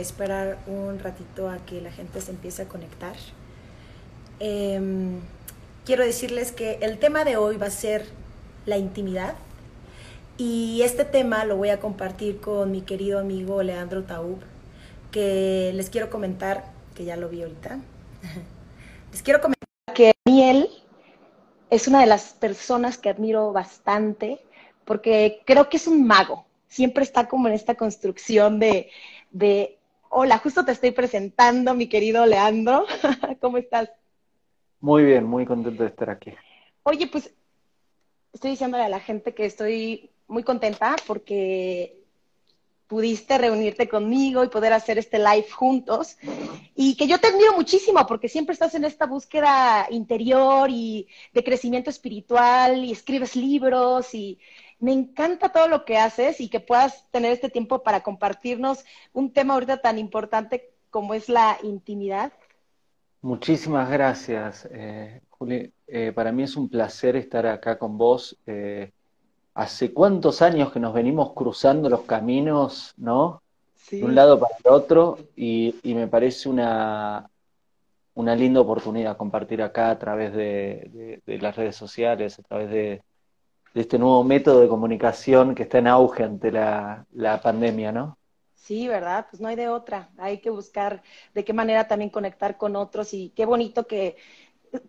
esperar un ratito a que la gente se empiece a conectar. Em, quiero decirles que el tema de hoy va a ser la intimidad y este tema lo voy a compartir con mi querido amigo Leandro Taub, que les quiero comentar, que ya lo vi ahorita, les quiero comentar que Miel es una de las personas que admiro bastante porque creo que es un mago. Siempre está como en esta construcción de hola, justo te estoy presentando, mi querido Leandro. ¿Cómo estás? Muy bien, muy contento de estar aquí. Oye, pues estoy diciéndole a la gente que estoy muy contenta porque pudiste reunirte conmigo y poder hacer este live juntos. Y que yo te admiro muchísimo porque siempre estás en esta búsqueda interior y de crecimiento espiritual y escribes libros y me encanta todo lo que haces y que puedas tener este tiempo para compartirnos un tema ahorita tan importante como es la intimidad. Muchísimas gracias, eh, Juli. Eh, para mí es un placer estar acá con vos. Eh, hace cuántos años que nos venimos cruzando los caminos, ¿no? De un lado para el otro, y, me parece una, una linda oportunidad compartir acá a través de las redes sociales, a través de, de este nuevo método de comunicación que está en auge ante la, pandemia, ¿no? Sí, ¿verdad? Pues no hay de otra. Hay que buscar de qué manera también conectar con otros y qué bonito que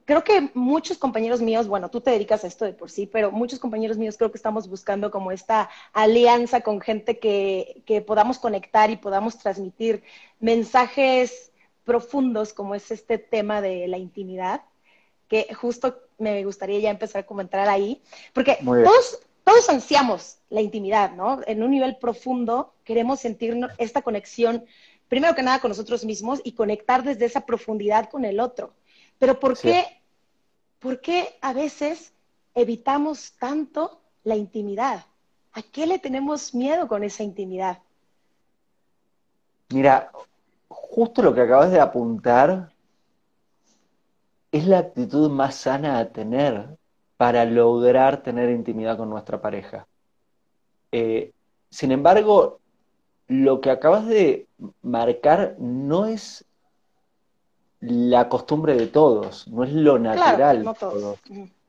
creo que muchos compañeros míos, bueno, tú te dedicas a esto de por sí, pero muchos compañeros míos creo que estamos buscando como esta alianza con gente que, que podamos conectar y podamos transmitir mensajes profundos como es este tema de la intimidad que justo me gustaría ya empezar a comentar ahí, porque todos, todos ansiamos la intimidad, ¿no? En un nivel profundo queremos sentir esta conexión, primero que nada con nosotros mismos y conectar desde esa profundidad con el otro. Pero ¿por qué, ¿por qué a veces evitamos tanto la intimidad? ¿A qué le tenemos miedo con esa intimidad? Mira, justo lo que acabas de apuntar es la actitud más sana a tener para lograr tener intimidad con nuestra pareja. Eh, sin embargo, lo que acabas de marcar no es la costumbre de todos, no es lo natural de todos.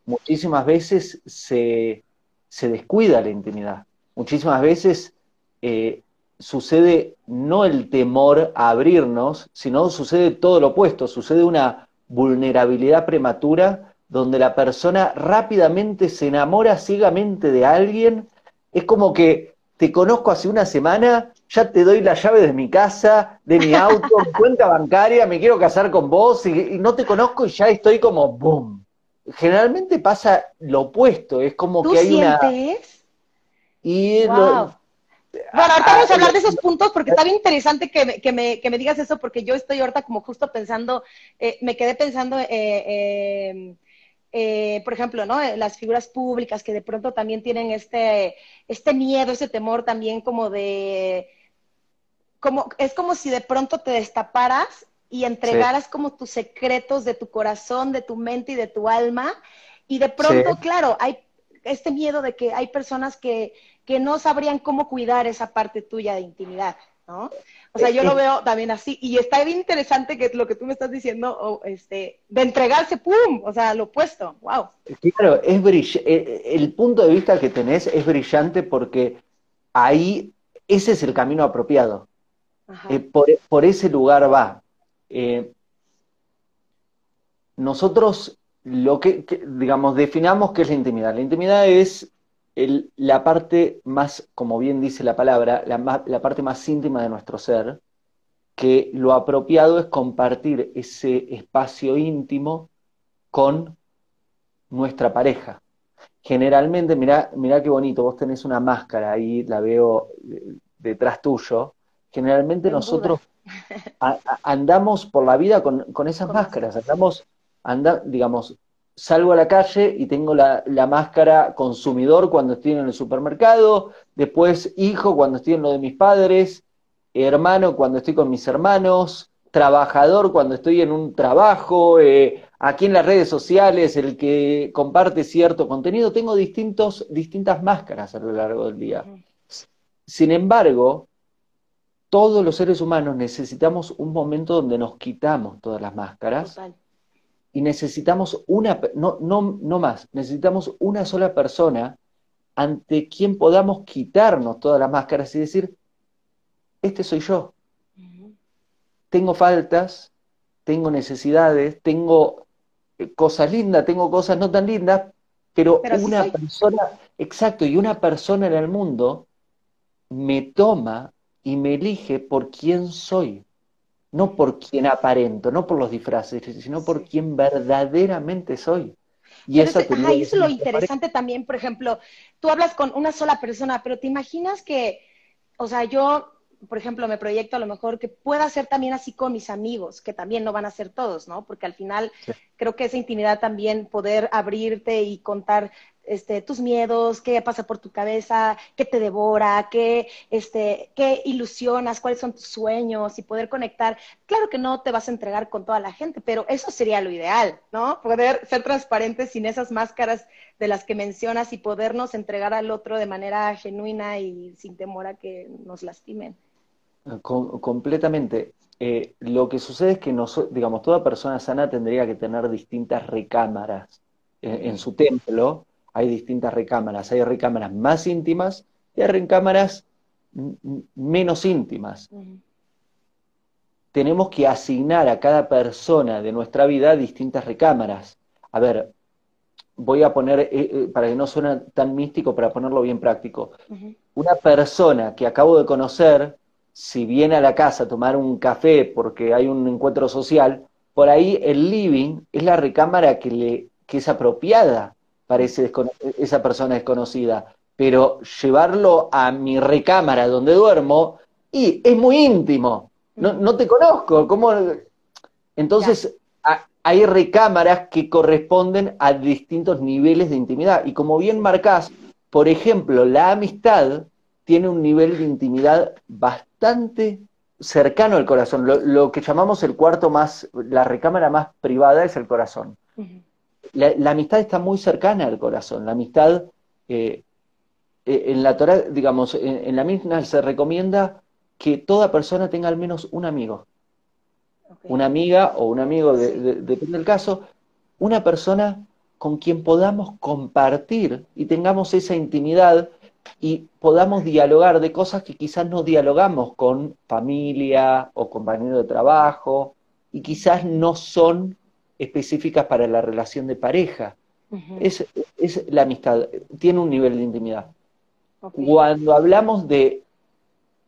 Muchísimas veces se, descuida la intimidad. Muchísimas veces eh, sucede no el temor a abrirnos, sino sucede todo lo opuesto, sucede una vulnerabilidad prematura, donde la persona rápidamente se enamora ciegamente de alguien. Es como que te conozco hace una semana, ya te doy la llave de mi casa, de mi auto, cuenta bancaria, me quiero casar con vos y, no te conozco y ya estoy como boom. Generalmente pasa lo opuesto, es como que hay sientes? una. Y bueno, ahorita vamos a hablar de esos puntos porque está bien interesante que me, que me, que me digas eso porque yo estoy ahorita como justo pensando, eh, me quedé pensando, eh, eh, eh, por ejemplo, ¿no? Las figuras públicas que de pronto también tienen este, este miedo, ese temor también como de, como, es como si de pronto te destaparas y entregaras como tus secretos de tu corazón, de tu mente y de tu alma. Y de pronto, claro, hay este miedo de que hay personas que que no sabrían cómo cuidar esa parte tuya de intimidad, ¿no? O sea, yo lo veo también así. Y está bien interesante que lo que tú me estás diciendo, este, de entregarse, ¡pum! O sea, lo opuesto, wow. Claro, es brillante. El punto de vista que tenés es brillante porque ahí ese es el camino apropiado. Eh, por, ese lugar va. Eh, nosotros lo que, digamos, definamos qué es la intimidad. La intimidad es la parte más, como bien dice la palabra, la, parte más íntima de nuestro ser, que lo apropiado es compartir ese espacio íntimo con nuestra pareja. Generalmente, mirá, mirá qué bonito, vos tenés una máscara ahí, la veo eh, detrás tuyo. Generalmente nosotros andamos por la vida con, esas máscaras, andamos, anda, digamos, salgo a la calle y tengo la, máscara consumidor cuando estoy en el supermercado, después hijo cuando estoy en lo de mis padres, hermano cuando estoy con mis hermanos, trabajador cuando estoy en un trabajo, eh, aquí en las redes sociales, el que comparte cierto contenido, tengo distintos, distintas máscaras a lo largo del día. Sin embargo, todos los seres humanos necesitamos un momento donde nos quitamos todas las máscaras y necesitamos una, no, no, no más, necesitamos una sola persona ante quien podamos quitarnos todas las máscaras y decir, este soy yo. Tengo faltas, tengo necesidades, tengo eh, cosas lindas, tengo cosas no tan lindas, pero, una persona, exacto, y una persona en el mundo me toma y me elige por quién soy no por quien aparento, no por los disfraces, sino por quien verdaderamente soy. Y eso, es lo interesante también, por ejemplo, tú hablas con una sola persona, pero te imaginas que, o sea, yo, por ejemplo, me proyecto a lo mejor que pueda ser también así con mis amigos, que también no van a ser todos, ¿no? Porque al final creo que esa intimidad también, poder abrirte y contar este, tus miedos, qué pasa por tu cabeza, qué te devora, qué, este, qué ilusionas, cuáles son tus sueños y poder conectar. Claro que no te vas a entregar con toda la gente, pero eso sería lo ideal, ¿no? Poder ser transparentes sin esas máscaras de las que mencionas y podernos entregar al otro de manera genuina y sin temor a que nos lastimen. completamente. Eh, lo que sucede es que, digamos, toda persona sana tendría que tener distintas recámaras eh, en su templo hay distintas recámaras. Hay recámaras más íntimas y hay recámaras menos íntimas. Tenemos que asignar a cada persona de nuestra vida distintas recámaras. A ver, voy a poner, eh, eh, para que no suene tan místico, para ponerlo bien práctico. Una persona que acabo de conocer, si viene a la casa a tomar un café porque hay un encuentro social, por ahí el living es la recámara que, le, que es apropiada parece esa persona desconocida, pero llevarlo a mi recámara donde duermo, y es muy íntimo, no, te conozco, ¿cómo? Entonces, hay recámaras que corresponden a distintos niveles de intimidad, y como bien marcás, por ejemplo, la amistad tiene un nivel de intimidad bastante cercano al corazón. Lo, que llamamos el cuarto más, la recámara más privada es el corazón la, amistad está muy cercana al corazón. La amistad, eh, eh, en la Torah, digamos, en, la misma se recomienda que toda persona tenga al menos un amigo. Una amiga o un amigo, depende del caso, una persona con quien podamos compartir y tengamos esa intimidad y podamos dialogar de cosas que quizás no dialogamos con familia o compañero de trabajo y quizás no son específicas para la relación de pareja. es, la amistad, tiene un nivel de intimidad. Cuando hablamos de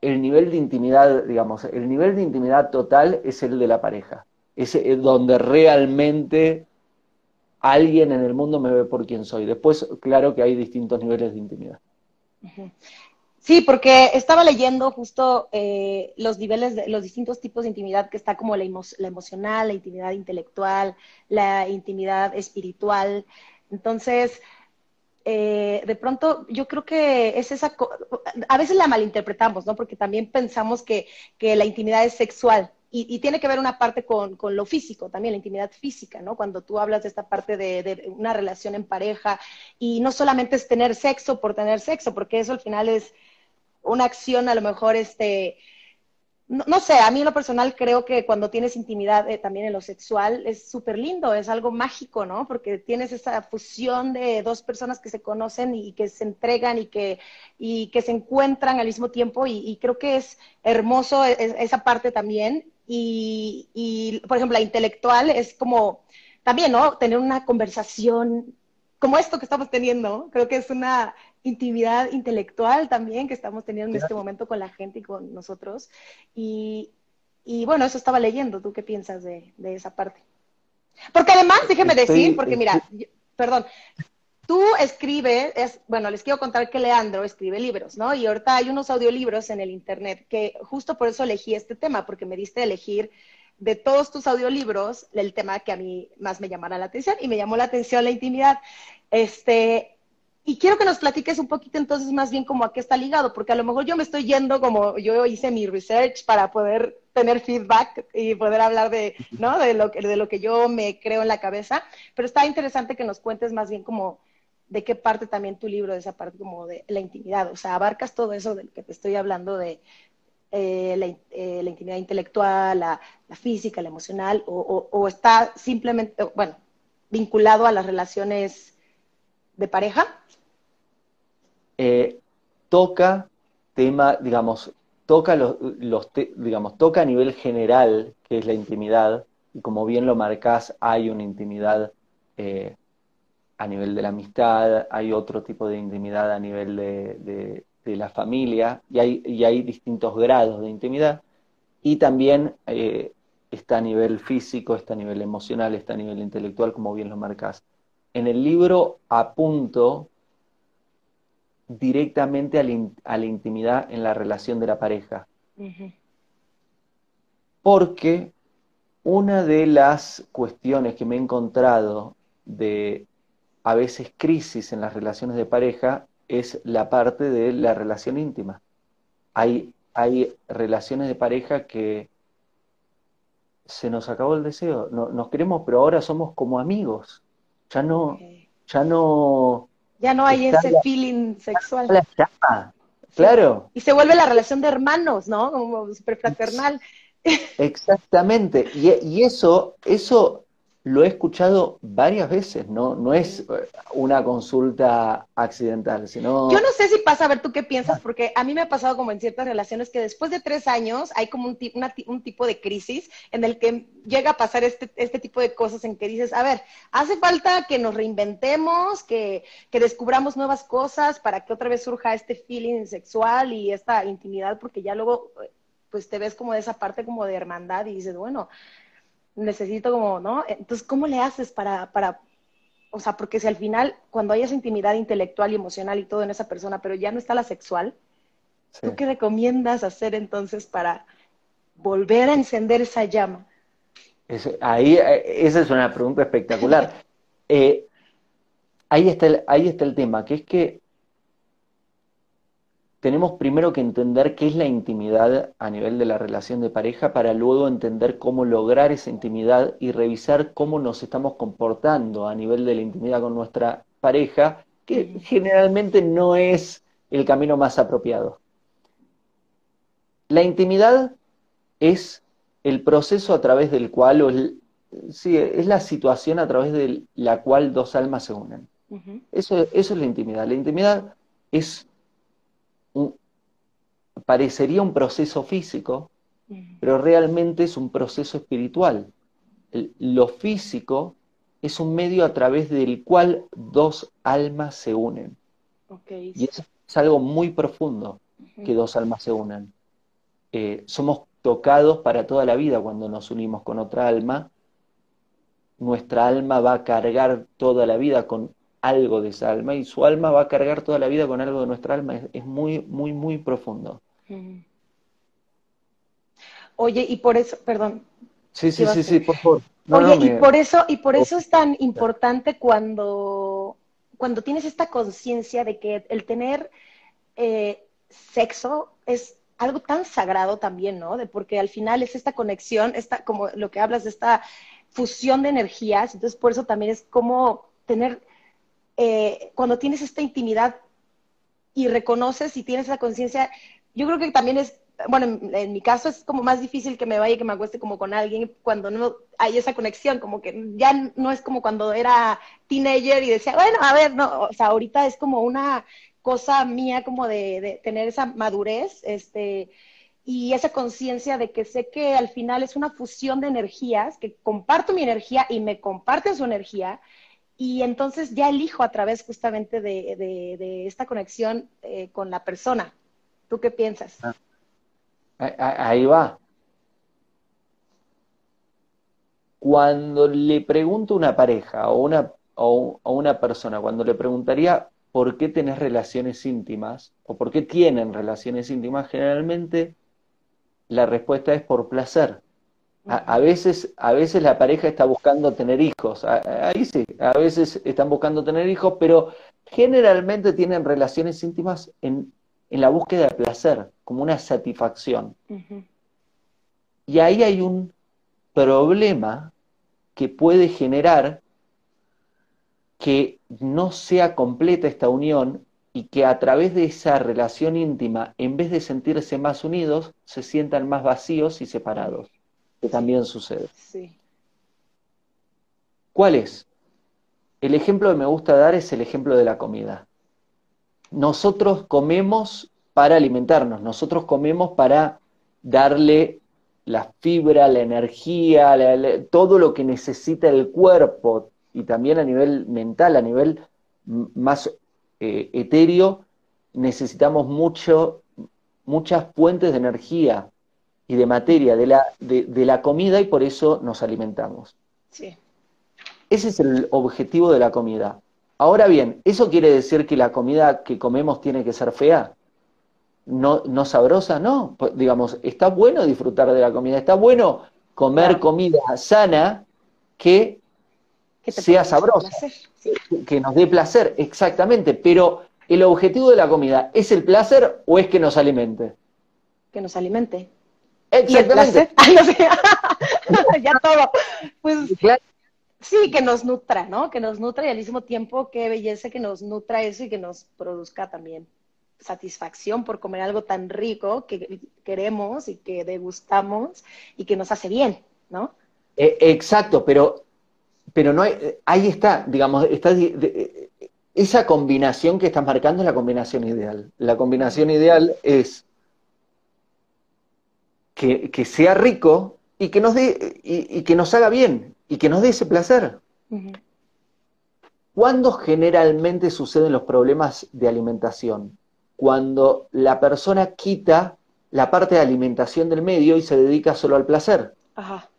el nivel de intimidad, digamos, el nivel de intimidad total es el de la pareja. Es donde realmente alguien en el mundo me ve por quien soy. Después, claro que hay distintos niveles de intimidad. Sí, porque estaba leyendo justo eh, los niveles, de, los distintos tipos de intimidad que está como la, la, emocional, la intimidad intelectual, la intimidad espiritual. Entonces, eh, de pronto yo creo que es esa, a veces la malinterpretamos, ¿no? Porque también pensamos que, que la intimidad es sexual. Y, tiene que ver una parte con, con, lo físico, también la intimidad física, ¿no? Cuando tú hablas de esta parte de, de una relación en pareja y no solamente es tener sexo por tener sexo, porque eso al final es, una acción a lo mejor, este, no, sé, a mí en lo personal creo que cuando tienes intimidad eh, también en lo sexual es súper lindo, es algo mágico, ¿no? Porque tienes esa fusión de dos personas que se conocen y, que se entregan y que, y que se encuentran al mismo tiempo y, creo que es hermoso e, e, esa parte también. Y, y, por ejemplo, la intelectual es como también, ¿no? Tener una conversación como esto que estamos teniendo, creo que es una intimidad intelectual también que estamos teniendo en este momento con la gente y con nosotros. Y, bueno, eso estaba leyendo. ¿Tú qué piensas de, esa parte? Porque además, déjeme decir, porque mira, perdón, tú escribes, es, bueno, les quiero contar que Leandro escribe libros, ¿no? Y ahorita hay unos audiolibros en el Internet que justo por eso elegí este tema, porque me diste a elegir de todos tus audiolibros el tema que a mí más me llamara la atención y me llamó la atención la intimidad. Este, y quiero que nos platiques un poquito entonces más bien como a qué está ligado, porque a lo mejor yo me estoy yendo como yo hice mi research para poder tener feedback y poder hablar de, ¿no? de, lo, de lo que yo me creo en la cabeza, pero está interesante que nos cuentes más bien como de qué parte también tu libro, de esa parte como de la intimidad, o sea, abarcas todo eso del que te estoy hablando de eh, eh, la, intimidad intelectual, la, física, la emocional, o, está simplemente, bueno, vinculado a las relaciones de pareja? Eh, toca tema, digamos, toca los, digamos, toca a nivel general, que es la intimidad, y como bien lo marcás, hay una intimidad a nivel de la amistad, hay otro tipo de intimidad a nivel de, la familia, y hay, y hay, distintos grados de intimidad, y también eh, está a nivel físico, está a nivel emocional, está a nivel intelectual, como bien lo marcas. En el libro apunto directamente a la, intimidad en la relación de la pareja. Porque una de las cuestiones que me he encontrado de a veces crisis en las relaciones de pareja es la parte de la relación íntima. Hay, hay relaciones de pareja que se nos acabó el deseo, no, nos queremos, pero ahora somos como amigos. Ya no, ya no. Ya no hay ese feeling sexual. Claro. Y se vuelve la relación de hermanos, ¿no? Como super fraternal. Exactamente. Y, y, eso, eso lo he escuchado varias veces, ¿no? No es eh, una consulta accidental, sino... Yo no sé si pasa, a ver tú qué piensas, porque a mí me ha pasado como en ciertas relaciones que después de tres años hay como un, un tipo de crisis en el que llega a pasar este, este tipo de cosas en que dices, a ver, hace falta que nos reinventemos, que, que descubramos nuevas cosas para que otra vez surja este feeling sexual y esta intimidad, porque ya luego pues te ves como de esa parte como de hermandad y dices, bueno, necesito como, ¿no? Entonces, ¿cómo le haces para, para, o sea, porque si al final, cuando hay esa intimidad intelectual y emocional y todo en esa persona, pero ya no está la sexual, ¿tú qué recomiendas hacer entonces para volver a encender esa llama? ahí, eh, esa es una pregunta espectacular. Eh, ahí, está ahí está el tema, que es que tenemos primero que entender qué es la intimidad a nivel de la relación de pareja para luego entender cómo lograr esa intimidad y revisar cómo nos estamos comportando a nivel de la intimidad con nuestra pareja, que generalmente no es el camino más apropiado. La intimidad es el proceso a través del cual, o sí, es la situación a través de la cual dos almas se unen. eso, eso es la intimidad. La intimidad es parecería un proceso físico, pero realmente es un proceso espiritual. lo físico es un medio a través del cual dos almas se unen. Y eso es algo muy profundo, que dos almas se unan. Eh, somos tocados para toda la vida cuando nos unimos con otra alma. Nuestra alma va a cargar toda la vida con algo de esa alma y su alma va a cargar toda la vida con algo de nuestra alma. Es, muy, muy, muy profundo. Oye, y por eso, perdón. Sí, sí, sí, sí, por favor. Oye, y por eso, y por eso es tan importante cuando, cuando tienes esta conciencia de que el tener eh, sexo es algo tan sagrado también, ¿no? De porque al final es esta conexión, esta, como lo que hablas de esta fusión de energías, entonces por eso también es como tener eh, cuando tienes esta intimidad y reconoces y tienes esa conciencia, yo creo que también es, bueno, en, mi caso es como más difícil que me vaya que me acueste como con alguien cuando no hay esa conexión, como que ya no es como cuando era teenager y decía, bueno, a ver, no, o sea, ahorita es como una cosa mía como de, de tener esa madurez, este, y esa conciencia de que sé que al final es una fusión de energías, que comparto mi energía y me comparten su energía, y entonces ya elijo a través justamente de, esta conexión eh, con la persona. ¿Tú qué piensas? Ah. Ahí va. Cuando le pregunto a una pareja o una, o, una persona, cuando le preguntaría por qué tenés relaciones íntimas o por qué tienen relaciones íntimas, generalmente la respuesta es por placer. A, veces, a veces la pareja está buscando tener hijos, ahí sí, a veces están buscando tener hijos, pero generalmente tienen relaciones íntimas en, la búsqueda de placer, como una satisfacción. Y ahí hay un problema que puede generar que no sea completa esta unión y que a través de esa relación íntima, en vez de sentirse más unidos, se sientan más vacíos y separados, que también sucede. Sí. ¿Cuál es? El ejemplo que me gusta dar es el ejemplo de la comida. Nosotros comemos para alimentarnos, nosotros comemos para darle la fibra, la energía, todo lo que necesita el cuerpo y también a nivel mental, a nivel más eh, etéreo, necesitamos mucho, muchas fuentes de energía y de materia de la, de, la comida y por eso nos alimentamos. Sí. Ese es el objetivo de la comida. Ahora bien, ¿eso quiere decir que la comida que comemos tiene que ser fea? ¿No, no sabrosa? No. Pues, digamos, está bueno disfrutar de la comida, está bueno comer comida sana que que sea sabroso, que nos dé placer, exactamente. Pero el objetivo de la comida, ¿es el placer o es que nos alimente? Que nos alimente. Exactamente. ya todo. Pues sí, que nos nutra, ¿no? Que nos nutra y al mismo tiempo qué belleza que nos nutra eso y que nos produzca también satisfacción por comer algo tan rico que queremos y que degustamos y que nos hace bien, ¿no? Eh, exacto, pero pero no hay, ahí está, digamos, está, esa combinación que estás marcando es la combinación ideal. La combinación ideal es que, sea rico y que nos y, que nos haga bien, y que nos dé ese placer. ¿Cuándo generalmente suceden los problemas de alimentación? Cuando la persona quita la parte de alimentación del medio y se dedica solo al placer.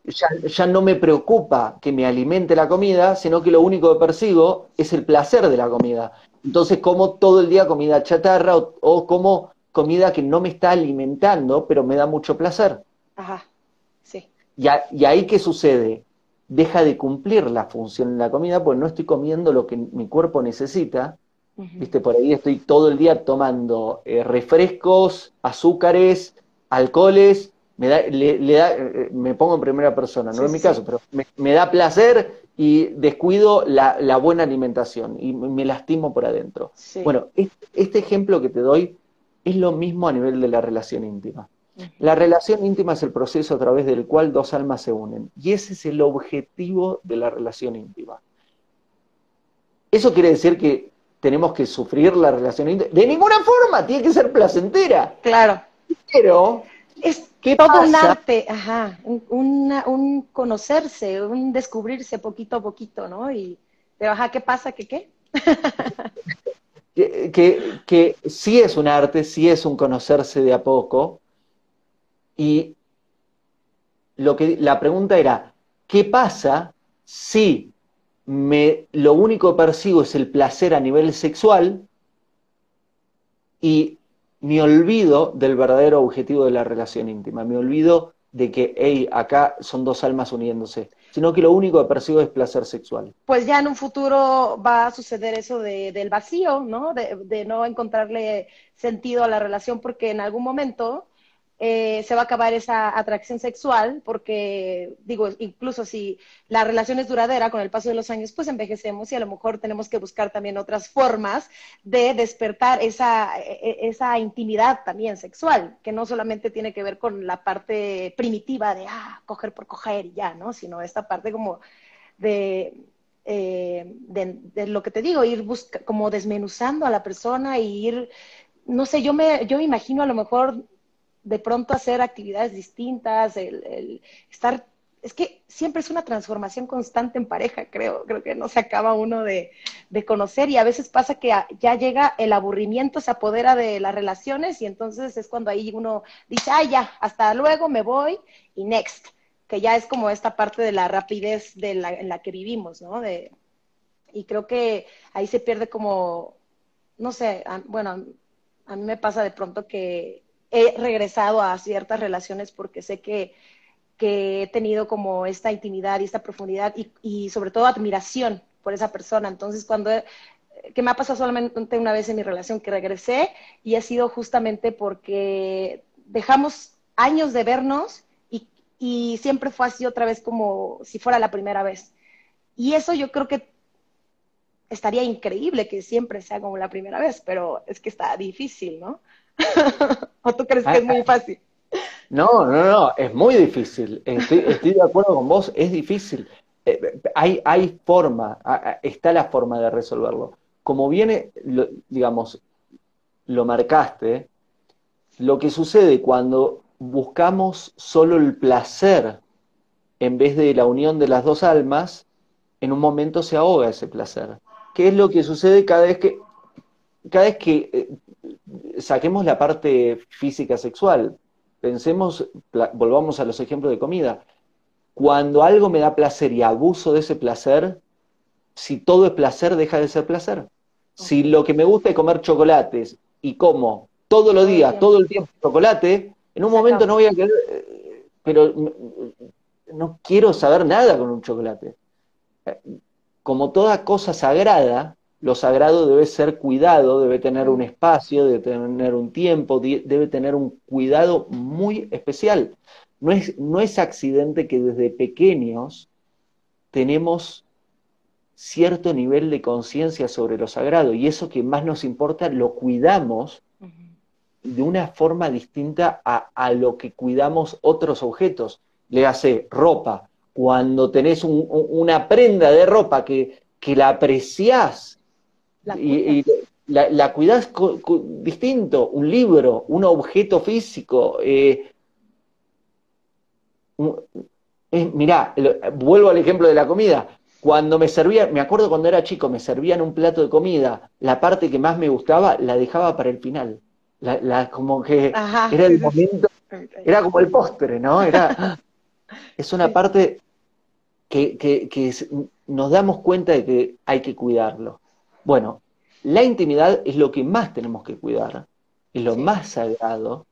Ya, no me preocupa que me alimente la comida, sino que lo único que persigo es el placer de la comida. Entonces como todo el día comida chatarra o, como comida que no me está alimentando, pero me da mucho placer. Ajá, sí. Y, ahí qué sucede? Deja de cumplir la función en la comida, porque no estoy comiendo lo que mi cuerpo necesita. Viste, por ahí estoy todo el día tomando eh, refrescos, azúcares, alcoholes, me da, le, da, eh, me pongo en primera persona, no es mi caso, pero me, da placer y descuido la, buena alimentación y me lastimo por adentro. Bueno, este, ejemplo que te doy es lo mismo a nivel de la relación íntima. La relación íntima es el proceso a través del cual dos almas se unen y ese es el objetivo de la relación íntima. Eso quiere decir que tenemos que sufrir la relación íntima. De ninguna forma, tiene que ser placentera. Claro. Pero es todo un arte, ajá, un, conocerse, un descubrirse poquito a poquito, ¿no? Y, pero ajá, ¿qué pasa? ¿Qué qué? que, que, sí es un arte, sí es un conocerse de a poco. Y lo que, la pregunta era, ¿qué pasa si me, lo único que percibo es el placer a nivel sexual y me olvido del verdadero objetivo de la relación íntima, me olvido de que, hey, acá son dos almas uniéndose, sino que lo único que percibo es placer sexual. Pues ya en un futuro va a suceder eso de, del vacío, ¿no? De no encontrarle sentido a la relación porque en algún momento eh, se va a acabar esa atracción sexual, porque digo, incluso si la relación es duradera con el paso de los años, pues envejecemos y a lo mejor tenemos que buscar también otras formas de despertar esa, e, e, esa intimidad también sexual, que no solamente tiene que ver con la parte primitiva de, ah, coger por coger y ya, ¿no? Sino esta parte como de, eh, de, lo que te digo, ir busca, como desmenuzando a la persona y ir, no sé, yo me, yo me imagino a lo mejor de pronto hacer actividades distintas, el, estar, es que siempre es una transformación constante en pareja, creo, creo que no se acaba uno de, conocer y a veces pasa que ya llega el aburrimiento, se apodera de las relaciones y entonces es cuando ahí uno dice, ah, ya, hasta luego, me voy y next, que ya es como esta parte de la rapidez de la, en la que vivimos, ¿no? De, y creo que ahí se pierde como, no sé, bueno, a mí me pasa de pronto que he regresado a ciertas relaciones porque sé que que he tenido como esta intimidad y esta profundidad y, sobre todo admiración por esa persona. Entonces, cuando, que me ha pasado solamente una vez en mi relación, que regresé y ha sido justamente porque dejamos años de vernos y, y siempre fue así otra vez como si fuera la primera vez. Y eso yo creo que estaría increíble que siempre sea como la primera vez, pero es que está difícil, ¿no? ¿O tú crees que es muy fácil? No, no, no, es muy difícil. Estoy, de acuerdo con vos, es difícil. Eh, hay, hay forma, está la forma de resolverlo. Como viene, digamos, lo marcaste, lo que sucede cuando buscamos solo el placer en vez de la unión de las dos almas, en un momento se ahoga ese placer. ¿Qué es lo que sucede cada vez que, cada vez que eh, saquemos la parte física sexual? Pensemos, volvamos a los ejemplos de comida. Cuando algo me da placer y abuso de ese placer, si todo es placer, deja de ser placer. Si lo que me gusta es comer chocolates y como todos los días, todo el tiempo chocolate, en un momento no voy a querer, eh, pero no quiero saber nada con un chocolate. Como toda cosa sagrada, lo sagrado debe ser cuidado, debe tener un espacio, debe tener un tiempo, debe tener un cuidado muy especial. No es, no es accidente que desde pequeños tenemos cierto nivel de conciencia sobre lo sagrado y eso que más nos importa lo cuidamos de una forma distinta a, lo que cuidamos otros objetos. Le hace ropa. Cuando tenés una prenda de ropa que, que la apreciás la y, la, la, cuidás distinto, un libro, un objeto físico. Eh, mirá, vuelvo al ejemplo de la comida. Cuando me servía, me acuerdo cuando era chico, me servían un plato de comida, la parte que más me gustaba la dejaba para el final. La, como que era el momento, era como el postre, ¿no? Era, es una parte que, que nos damos cuenta de que hay que cuidarlo. Bueno, la intimidad es lo que más tenemos que cuidar, es lo más sagrado,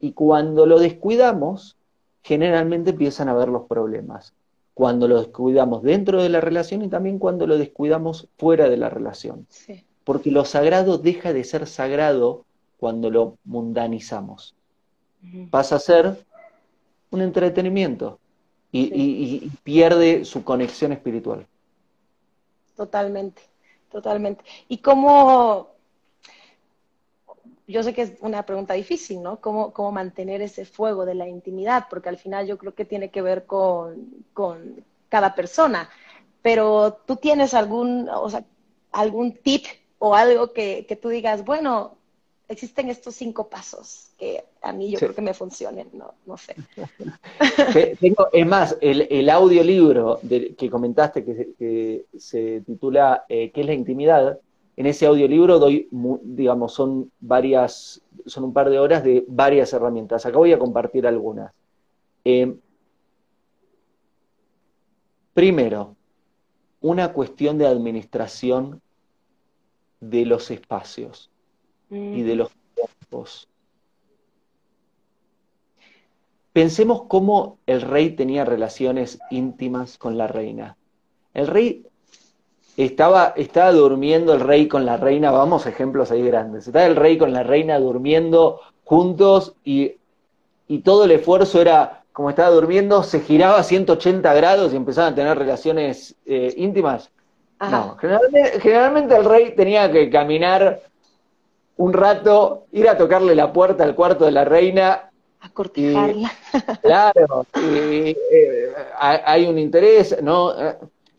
y cuando lo descuidamos, generalmente empiezan a haber los problemas. Cuando lo descuidamos dentro de la relación y también cuando lo descuidamos fuera de la relación. Porque lo sagrado deja de ser sagrado cuando lo mundanizamos. Pasa a ser un entretenimiento y pierde su conexión espiritual. Totalmente totalmente. ¿Y cómo, yo sé que es una pregunta difícil, ¿no? ¿Cómo, cómo mantener ese fuego de la intimidad? Porque al final yo creo que tiene que ver con, con cada persona. Pero tú tienes algún, o sea, algún tip o algo que, que tú digas, bueno, existen estos cinco pasos que a mí yo creo que me funcionen, no, no sé. Tengo, es más, el, el audiolibro que comentaste que, se titula eh, ¿Qué es la intimidad? En ese audiolibro doy, digamos, son varias, son un par de horas de varias herramientas. Acá voy a compartir algunas. Eh, primero, una cuestión de administración de los espacios y de mm. los tiempos. Pensemos cómo el rey tenía relaciones íntimas con la reina. El rey estaba, estaba durmiendo el rey con la reina, vamos ejemplos ahí grandes. Estaba el rey con la reina durmiendo juntos y, todo el esfuerzo era, como estaba durmiendo, se giraba a 180 grados y empezaban a tener relaciones eh, íntimas. No, generalmente, generalmente el rey tenía que caminar un rato, ir a tocarle la puerta al cuarto de la reina. A cortejarla. claro, y, eh, hay un interés, ¿no?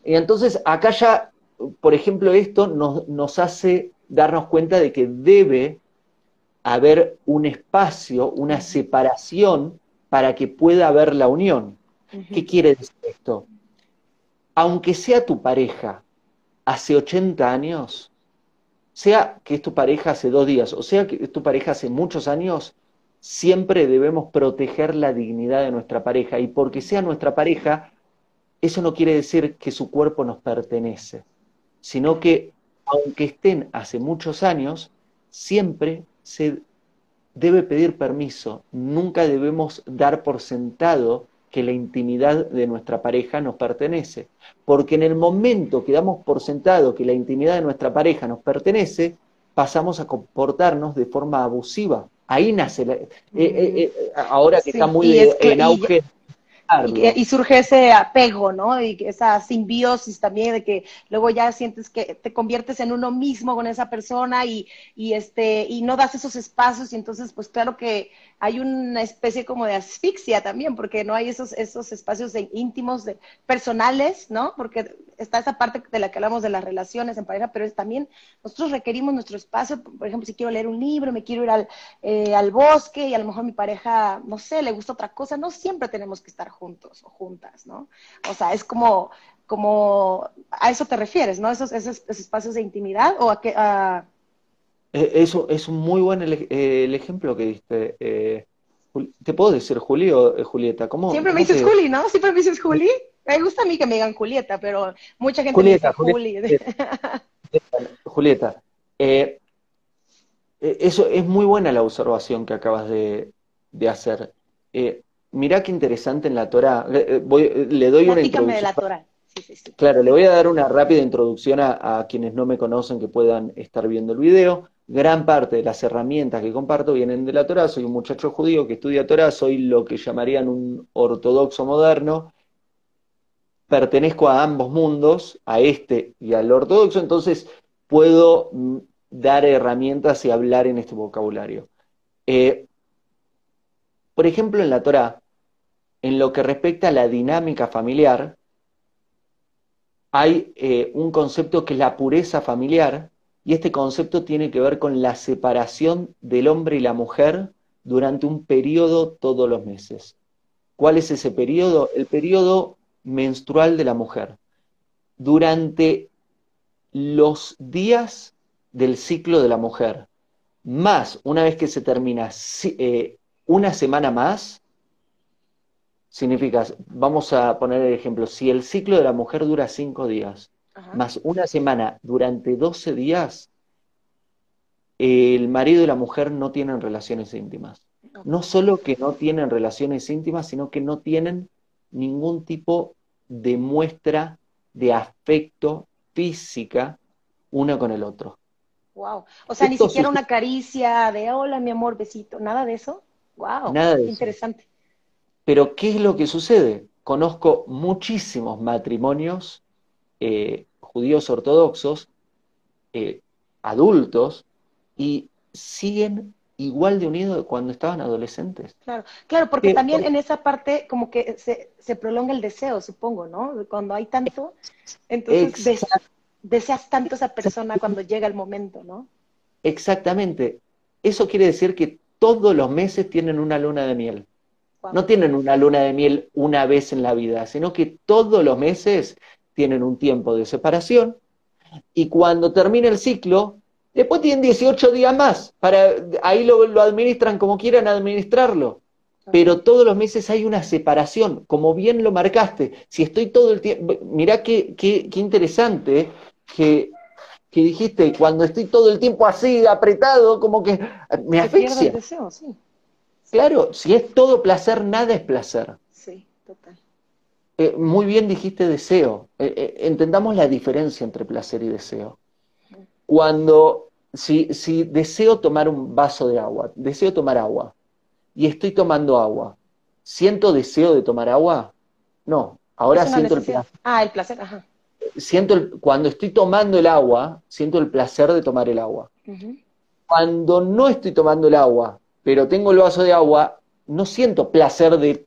Y entonces acá ya, por ejemplo, esto nos, nos hace darnos cuenta de que debe haber un espacio, una separación para que pueda haber la unión. ¿Qué quiere decir esto? Aunque sea tu pareja hace 80 años, sea que es tu pareja hace dos días o sea que es tu pareja hace muchos años, siempre debemos proteger la dignidad de nuestra pareja. Y porque sea nuestra pareja, eso no quiere decir que su cuerpo nos pertenece, sino que aunque estén hace muchos años, siempre se debe pedir permiso. Nunca debemos dar por sentado que la intimidad de nuestra pareja nos pertenece. Porque en el momento que damos por sentado que la intimidad de nuestra pareja nos pertenece, pasamos a comportarnos de forma abusiva. Ahí nace, la, eh, eh, eh, ahora que está muy en auge. Y, surge ese apego, ¿no? Y esa simbiosis también de que luego ya sientes que te conviertes en uno mismo con esa persona y, y este y no das esos espacios y entonces pues claro que hay una especie como de asfixia también, porque no hay esos, esos espacios íntimos, de, personales, ¿no? Porque está esa parte de la que hablamos de las relaciones en pareja, pero es también nosotros requerimos nuestro espacio, por ejemplo, si quiero leer un libro, me quiero ir al, eh, al bosque y a lo mejor mi pareja, no sé, le gusta otra cosa, no siempre tenemos que estar juntos o juntas, ¿no? O sea, es como, como, a eso te refieres, ¿no? Esos, esos, espacios de intimidad o a qué... A, eh, eso es un muy buen eh, el, ejemplo que diste. Eh, ¿Te puedo decir Juli o Julieta? ¿Cómo, Siempre me dices Juli, ¿no? Siempre me dices Juli. Me gusta a mí que me digan Julieta, pero mucha gente me dice Juli. Julieta, eso es muy buena la observación que acabas de, hacer. mirá qué interesante en la Torah. le doy una introducción. de la Torah. Claro, le voy a dar una rápida introducción a, quienes no me conocen que puedan estar viendo el video. Gran parte de las herramientas que comparto vienen de la Torah. Soy un muchacho judío que estudia Torah, soy lo que llamarían un ortodoxo moderno. Pertenezco a ambos mundos, a este y al ortodoxo, entonces puedo mm, dar herramientas y hablar en este vocabulario. Eh, por ejemplo, en la Torah, en lo que respecta a la dinámica familiar, hay eh, un concepto que es la pureza familiar, y este concepto tiene que ver con la separación del hombre y la mujer durante un periodo todos los meses. ¿Cuál es ese periodo? El periodo menstrual de la mujer. Durante los días del ciclo de la mujer, más una vez que se termina eh, una semana más, significa, vamos a poner el ejemplo, si el ciclo de la mujer dura cinco días, más una semana durante 12 días, el marido y la mujer no tienen relaciones íntimas. No solo que no tienen relaciones íntimas, sino que no tienen ningún tipo de muestra de afecto física uno con el otro. Wow. O sea, ni siquiera una caricia de hola, mi amor, besito, nada de eso. Wow. Nada de Interesante. Pero ¿qué es lo que sucede? Conozco muchísimos matrimonios eh, judíos ortodoxos, eh, adultos, y siguen igual de unidos cuando estaban adolescentes. Claro, claro, porque también en esa parte como que se, prolonga el deseo, supongo, ¿no? Cuando hay tanto, entonces deseas tanto a esa persona cuando llega el momento, ¿no? Exactamente. Eso quiere decir que todos los meses tienen una luna de miel. No tienen una luna de miel una vez en la vida, sino que todos los meses tienen un tiempo de separación y cuando termina el ciclo, después tienen 18 días más, para, ahí lo, administran como quieran administrarlo. Pero todos los meses hay una separación, como bien lo marcaste. Si estoy todo el tiempo, mirá qué, qué, interesante que, que dijiste, cuando estoy todo el tiempo así, apretado, como que me asfixia. deseo, sí. Claro, si es todo placer, nada es placer. Sí, total. Eh, muy bien dijiste deseo. Eh, eh, entendamos la diferencia entre placer y deseo. Cuando, si, si deseo tomar un vaso de agua, deseo tomar agua, y estoy tomando agua, ¿siento deseo de tomar agua? No, ahora siento el placer. Ah, el placer, ajá. Siento el, cuando estoy tomando el agua, siento el placer de tomar el agua. Cuando no estoy tomando el agua, pero tengo el vaso de agua, no siento placer de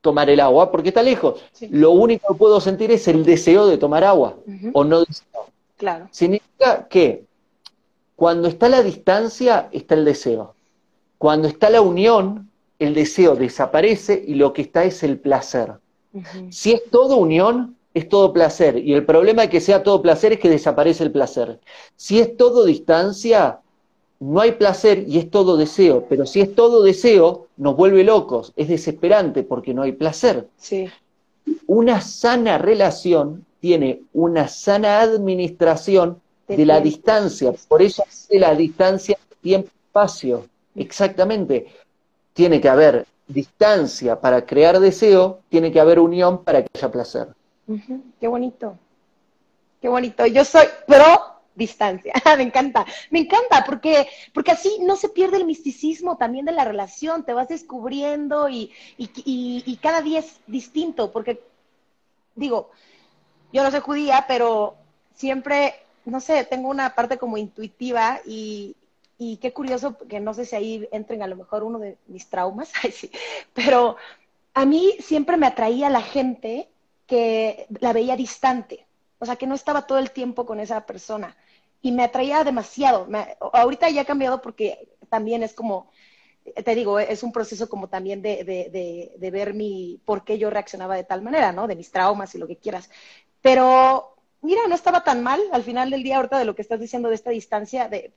tomar el agua porque está lejos. Lo único que puedo sentir es el deseo de tomar agua o no deseo. Claro. Significa que cuando está la distancia está el deseo. Cuando está la unión, el deseo desaparece y lo que está es el placer. Si es todo unión, es todo placer. Y el problema de que sea todo placer es que desaparece el placer. Si es todo distancia, no hay placer y es todo deseo, pero si es todo deseo, nos vuelve locos, es desesperante porque no hay placer. Sí. Una sana relación tiene una sana administración de, la distancia, por eso es la distancia tiempo-espacio, exactamente. tiene que haber distancia para crear deseo, tiene que haber unión para que haya placer. Qué bonito. Qué bonito. Yo soy pro distancia. me encanta, me encanta, porque, porque así no se pierde el misticismo también de la relación, te vas descubriendo y, y, cada día es distinto, porque digo, yo no soy judía, pero siempre, no sé, tengo una parte como intuitiva y, y qué curioso, que no sé si ahí entren a lo mejor uno de mis traumas, pero a mí siempre me atraía la gente que la veía distante, o sea, que no estaba todo el tiempo con esa persona y me atraía demasiado. ahorita ya ha cambiado porque también es como, te digo, es un proceso como también de, de, de, ver mi, por qué yo reaccionaba de tal manera, ¿no? De mis traumas y lo que quieras. Pero, mira, no estaba tan mal al final del día, ahorita de lo que estás diciendo de esta distancia, de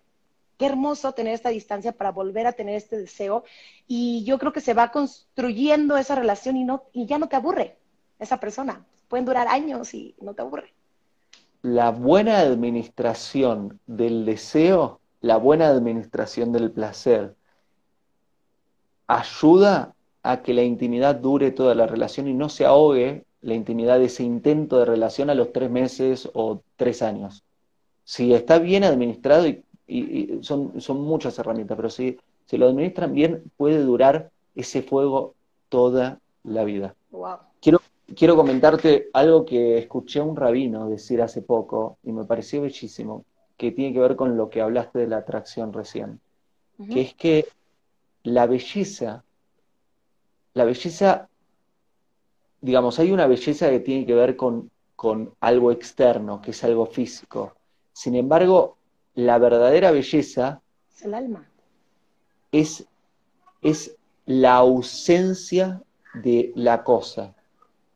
qué hermoso tener esta distancia para volver a tener este deseo. Y yo creo que se va construyendo esa relación y, no, y ya no te aburre esa persona. Pueden durar años y no te aburre la buena administración del deseo, la buena administración del placer, ayuda a que la intimidad dure toda la relación y no se ahogue la intimidad de ese intento de relación a los tres meses o tres años. Si está bien administrado, y, son, son, muchas herramientas, pero si, si lo administran bien, puede durar ese fuego toda la vida. Quiero quiero comentarte algo que escuché a un rabino decir hace poco y me pareció bellísimo, que tiene que ver con lo que hablaste de la atracción recién, que es que la belleza, la belleza, digamos, hay una belleza que tiene que ver con, con algo externo, que es algo físico. Sin embargo, la verdadera belleza es el alma. Es, es la ausencia de la cosa.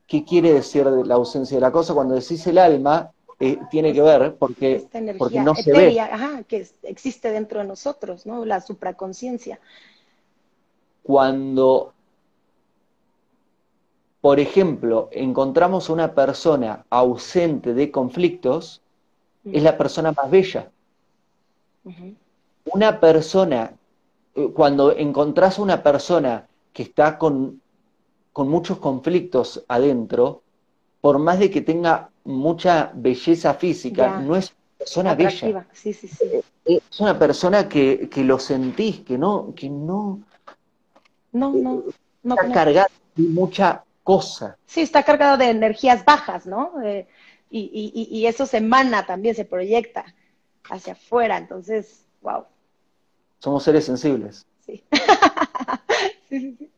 ¿Qué quiere decir la ausencia de la cosa? Cuando decís el alma, eh, tiene que ver porque, porque no se ve. Ajá, que existe dentro de nosotros, ¿no? La supraconciencia. Cuando, por ejemplo, encontramos una persona ausente de conflictos, es la persona más bella. Una persona, eh, cuando encontrás una persona que está con con muchos conflictos adentro, por más de que tenga mucha belleza física, no es una persona bella. Sí, sí, sí. Eh, eh, es una persona que, que, lo sentís, que no, que no. No, no. no está cargada de mucha cosa. Sí, está cargado de energías bajas, ¿no? Eh, y, y, y, eso se emana también, se proyecta hacia afuera. Entonces, wow. Somos seres sensibles. sí, sí, sí.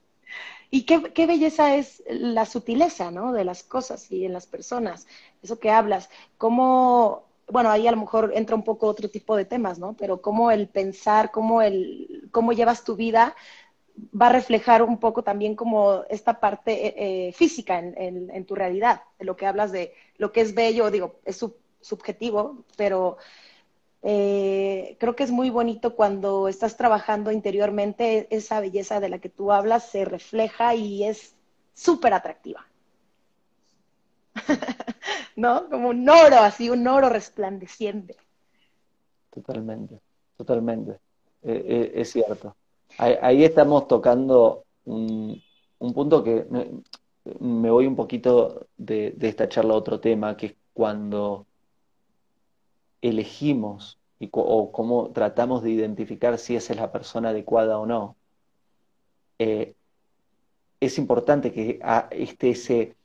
Y qué, belleza es la sutileza, ¿no? De las cosas y en las personas, eso que hablas, cómo, bueno, ahí a lo mejor entra un poco otro tipo de temas, ¿no? Pero cómo el pensar, cómo, el, cómo llevas tu vida va a reflejar un poco también como esta parte eh, eh, física en, en, tu realidad, de lo que hablas de lo que es bello, digo, es subjetivo, pero eh, creo que es muy bonito cuando estás trabajando interiormente, esa belleza de la que tú hablas se refleja y es súper atractiva. ¿No? Como un oro, así, un oro resplandeciente. Totalmente, totalmente. Es cierto. Ahí, estamos tocando un, punto que me, voy un poquito de, de esta charla a otro tema, que es cuando elegimos y o cómo tratamos de identificar si esa es la persona adecuada o no, eh, es importante que esté ese,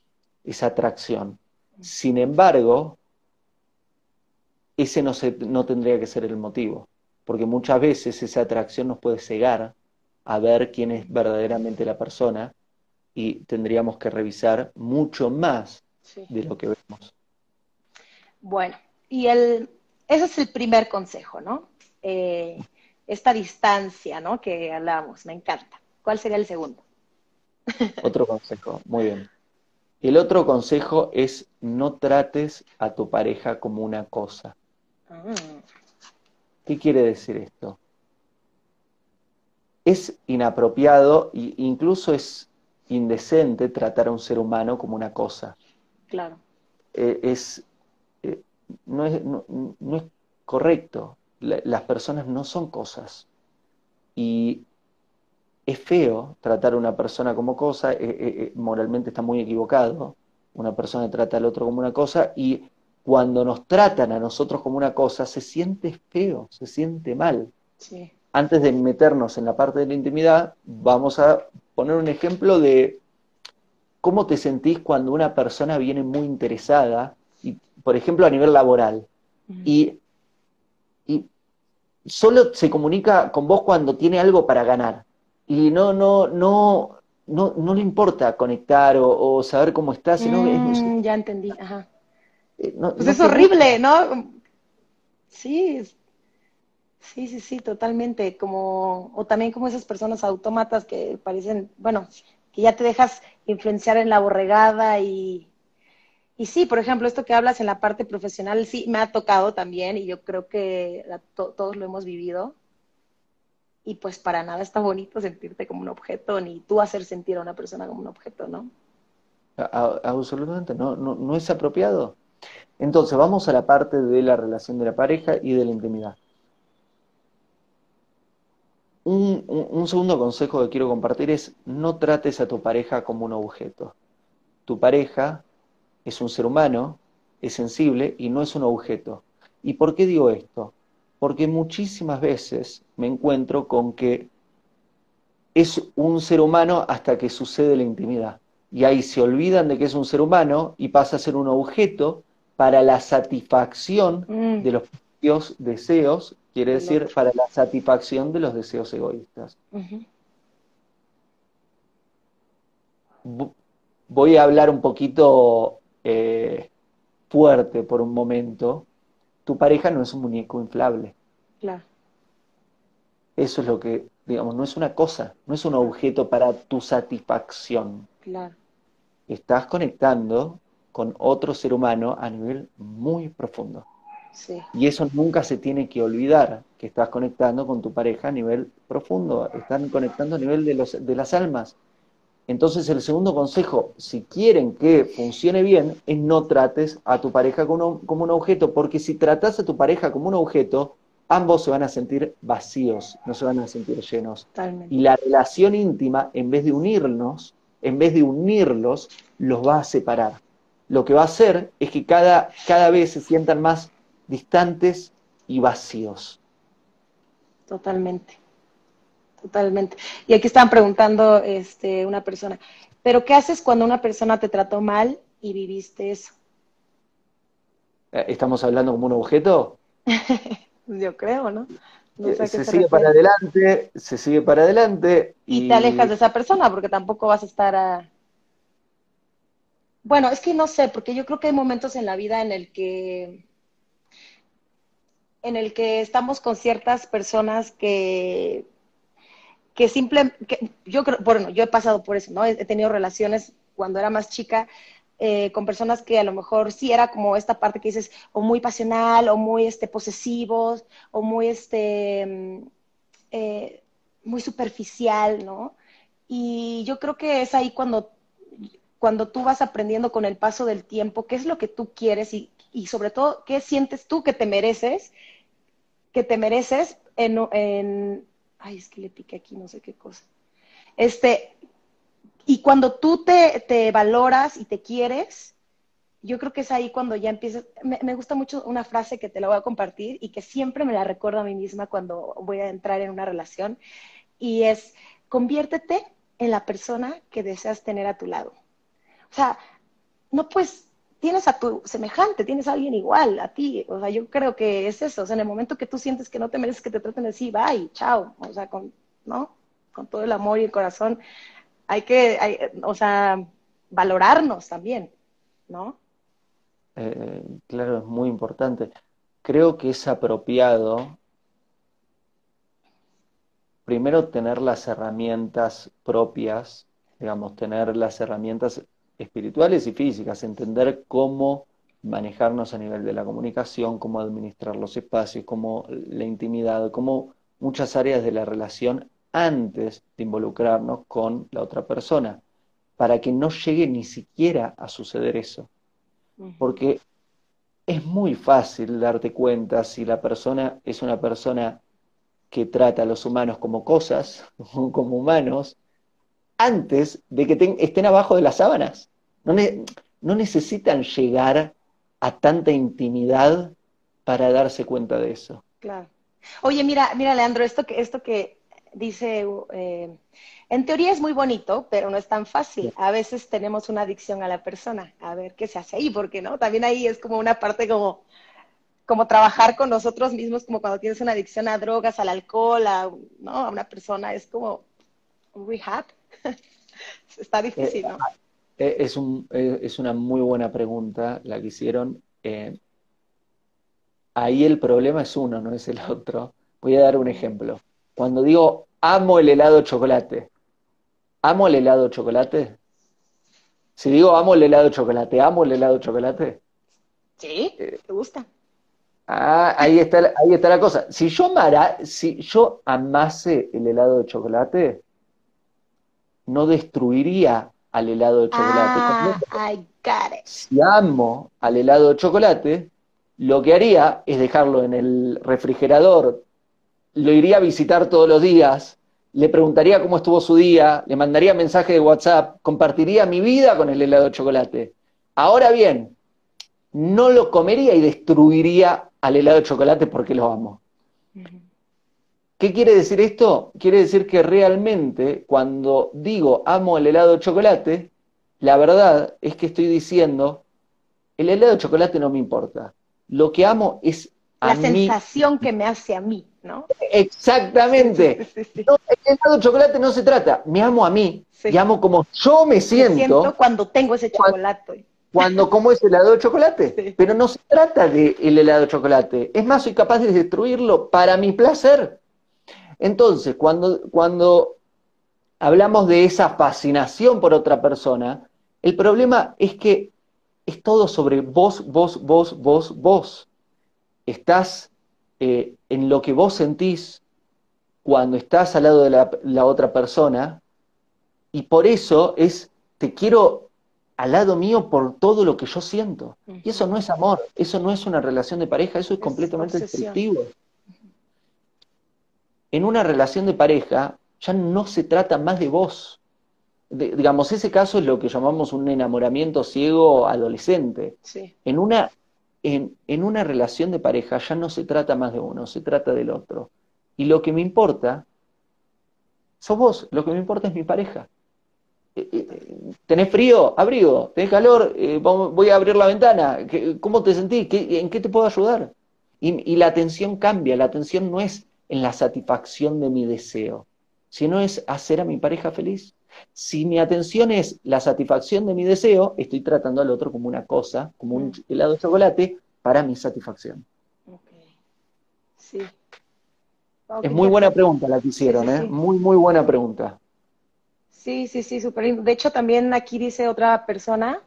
esa atracción. Sin embargo, ese no, se, no tendría que ser el motivo, porque muchas veces esa atracción nos puede cegar a ver quién es verdaderamente la persona y tendríamos que revisar mucho más de lo que vemos. Bueno, y el, ese es el primer consejo, ¿no? Eh, esta distancia, ¿no? Que hablamos, me encanta. ¿Cuál sería el segundo? Otro consejo, muy bien. El otro consejo es no trates a tu pareja como una cosa. Ah. ¿Qué quiere decir esto? Es inapropiado e incluso es indecente tratar a un ser humano como una cosa. Claro. Eh, es no es, no, es correcto. las personas no son cosas. Y es feo tratar a una persona como cosa, eh, eh, eh, moralmente está muy equivocado, una persona trata al otro como una cosa y cuando nos tratan a nosotros como una cosa, se siente feo, se siente mal. Antes de meternos en la parte de la intimidad, vamos a poner un ejemplo de cómo te sentís cuando una persona viene muy interesada, y, por ejemplo, a nivel laboral, y, y solo se comunica con vos cuando tiene algo para ganar. Y no, no, no, no, no le importa conectar o, saber cómo estás. Sino mm, ya entendí, ajá. Eh, pues es horrible, ¿no? Sí, sí, sí, sí, totalmente. Como, o también como esas personas autómatas que parecen, bueno, que ya te dejas influenciar en la borregada y, y sí, por ejemplo, esto que hablas en la parte profesional, sí, me ha tocado también y yo creo que todos lo hemos vivido. Y pues para nada está bonito sentirte como un objeto, ni tú hacer sentir a una persona como un objeto, ¿no? absolutamente, no, no, no es apropiado. Entonces, vamos a la parte de la relación de la pareja y de la intimidad. Un, segundo consejo que quiero compartir es no trates a tu pareja como un objeto. Tu pareja es un ser humano, es sensible y no es un objeto. ¿Y por qué digo esto? Porque muchísimas veces me encuentro con que es un ser humano hasta que sucede la intimidad. Y ahí se olvidan de que es un ser humano y pasa a ser un objeto para la satisfacción mm. de los propios deseos, quiere decir para la satisfacción de los deseos egoístas. Voy a hablar un poquito eh, fuerte por un momento. Tu pareja no es un muñeco inflable. Claro. Eso es lo que, digamos, no es una cosa, no es un objeto para tu satisfacción. Claro. Estás conectando con otro ser humano a nivel muy profundo. Y eso nunca se tiene que olvidar, que estás conectando con tu pareja a nivel profundo, están conectando a nivel de, los, de las almas. Entonces el segundo consejo, si quieren que funcione bien, es no trates a tu pareja como, como un objeto, porque si tratas a tu pareja como un objeto, ambos se van a sentir vacíos, no se van a sentir llenos. Y la relación íntima, en vez de unirnos, en vez de unirlos, los va a separar lo que va a hacer es que cada, cada vez se sientan más distantes y vacíos. Totalmente, totalmente. Y aquí estaban preguntando este, una persona, ¿pero qué haces cuando una persona te trató mal y viviste eso? Eh, ¿Estamos hablando como un objeto? Yo creo, ¿no? Se, sigue para adelante, se sigue para adelante. y, te alejas de esa persona porque tampoco vas a estar a, bueno, es que no sé, porque yo creo que hay momentos en la vida en el que en el que estamos con ciertas personas que que simple que yo creo, bueno, yo he pasado por eso, ¿no? He, tenido relaciones cuando era más chica eh, con personas que a lo mejor sí era como esta parte que dices, o muy pasional, o muy este posesivos, o muy este mm, eh, muy superficial, ¿no? Y yo creo que es ahí cuando cuando tú vas aprendiendo con el paso del tiempo qué es lo que tú quieres y, sobre todo qué sientes tú que te mereces, que te mereces en, ay, es que le piqué aquí no sé qué cosa. Este, y cuando tú te, te valoras y te quieres, yo creo que es ahí cuando ya empiezas, me, me, gusta mucho una frase que te la voy a compartir y que siempre me la recuerdo a mí misma cuando voy a entrar en una relación, y es, conviértete en la persona que deseas tener a tu lado. O sea, no pues tienes a tu semejante, tienes a alguien igual a ti. O sea, yo creo que es eso. O sea, en el momento que tú sientes que no te mereces que te traten así, bye, chao. O sea, con, ¿no? Con todo el amor y el corazón. Hay que, o sea, valorarnos también, ¿no? Eh, claro, es muy importante. Creo que es apropiado primero tener las herramientas propias, digamos, tener las herramientas espirituales y físicas, entender cómo manejarnos a nivel de la comunicación, cómo administrar los espacios, cómo la intimidad, cómo muchas áreas de la relación antes de involucrarnos con la otra persona, para que no llegue ni siquiera a suceder eso. Porque es muy fácil darte cuenta si la persona es una persona que trata a los humanos como cosas, como humanos, antes de que estén abajo de las sábanas. No, no necesitan llegar a tanta intimidad para darse cuenta de eso. Claro. Oye, mira, mira, Leandro, esto que, esto que dice, eh, en teoría es muy bonito, pero no es tan fácil. A veces tenemos una adicción a la persona. A ver qué se hace ahí, porque no, también ahí es como una parte como, como trabajar con nosotros mismos, como cuando tienes una adicción a drogas, al alcohol, a, ¿no? a una persona, es como un rehab. Está difícil, ¿no? Eh, eh, es, un, es una muy buena pregunta la que hicieron ahí el problema es uno, no es el otro. Voy a dar un ejemplo. Cuando digo amo el helado de chocolate, ¿amo el helado de chocolate? Si digo amo el helado de chocolate, ¿amo el helado de chocolate? Sí, eh, ¿te gusta? Ah, ahí está, ahí está la cosa. Si yo, amara, si yo amase el helado de chocolate, no destruiría al helado de chocolate. Ah, I got it. Si amo al helado de chocolate, lo que haría es dejarlo en el refrigerador, lo iría a visitar todos los días, le preguntaría cómo estuvo su día, le mandaría mensaje de WhatsApp, compartiría mi vida con el helado de chocolate. Ahora bien, no lo comería y destruiría al helado de chocolate porque lo amo. ¿Qué quiere decir esto? Quiere decir que realmente cuando digo amo el helado de chocolate, la verdad es que estoy diciendo, el helado de chocolate no me importa lo que amo es a la sensación que me hace a mí, ¿no? Exactamente. el helado de chocolate no se trata, me amo a mí, me amo como yo me siento. Me siento cuando tengo ese chocolate. Cuando, como ese helado de chocolate. Pero no se trata del el helado de chocolate. Es más, soy capaz de destruirlo para mi placer. Entonces, cuando, cuando hablamos de esa fascinación por otra persona, el problema es que es todo sobre vos, vos, vos, vos, vos. Estás eh, en lo que vos sentís cuando estás al lado de la, otra persona y por eso es, te quiero al lado mío por todo lo que yo siento. Y eso no es amor, eso no es una relación de pareja, eso es, completamente destructivo. En una relación de pareja ya no se trata más de vos, digamos, ese caso es lo que llamamos un enamoramiento ciego adolescente. En, una, en, en, una relación de pareja ya no se trata más de uno, se trata del otro. Y lo que me importa, sos vos, lo que me importa es mi pareja. Eh, eh, ¿Tenés frío? Abrigo. ¿Tenés calor? Eh, voy a abrir la ventana. ¿Cómo te sentís? ¿En qué te puedo ayudar? Y, y la atención cambia, la atención no es en la satisfacción de mi deseo, sino es hacer a mi pareja feliz. Si mi atención es la satisfacción de mi deseo, estoy tratando al otro como una cosa, como un mm. helado de chocolate, para mi satisfacción. Sí. es muy buena pregunta la que hicieron, ¿eh? Muy, muy buena pregunta. Sí, sí, sí, súper lindo. De hecho, también aquí dice otra persona,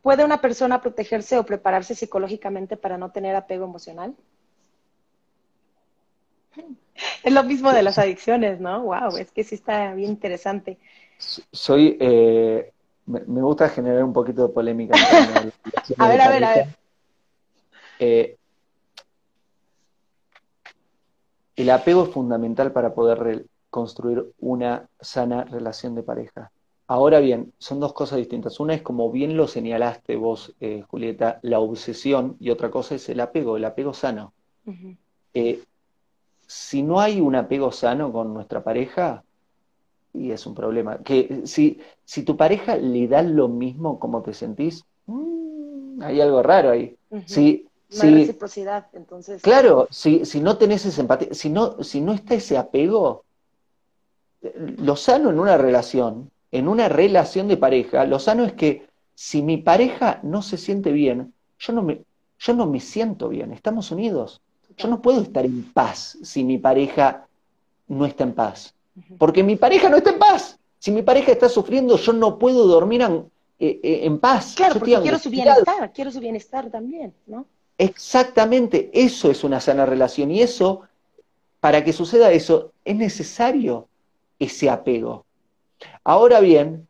¿puede una persona protegerse o prepararse psicológicamente para no tener apego emocional? Es lo mismo de las adicciones, ¿no? Wow, es que sí está bien interesante soy, eh, me, gusta generar un poquito de polémica. a ver, a ver, a ver. Eh, el apego es fundamental para poder construir una sana relación de pareja. Ahora bien, son dos cosas distintas. Una es, como bien lo señalaste vos, eh, Julieta, la obsesión, y otra cosa es el apego, el apego sano. Si no hay un apego sano con nuestra pareja, y es un problema. Que si, si tu pareja le da lo mismo como te sentís, mm, hay algo raro ahí. si, no hay reciprocidad, entonces. Claro, si, si no tenés ese empatía, si no, si no está ese apego, lo sano en una relación, en una relación de pareja, lo sano es que si mi pareja no se siente bien, yo no me, yo no me siento bien, estamos unidos. Yo no puedo estar en paz si mi pareja no está en paz. Porque mi pareja no está en paz. Si mi pareja está sufriendo, yo no puedo dormir en, eh, eh, paz. Claro, porque quiero su bienestar, quiero su bienestar también, ¿no? Exactamente, eso es una sana relación y eso, para que suceda eso, es necesario ese apego. Ahora bien,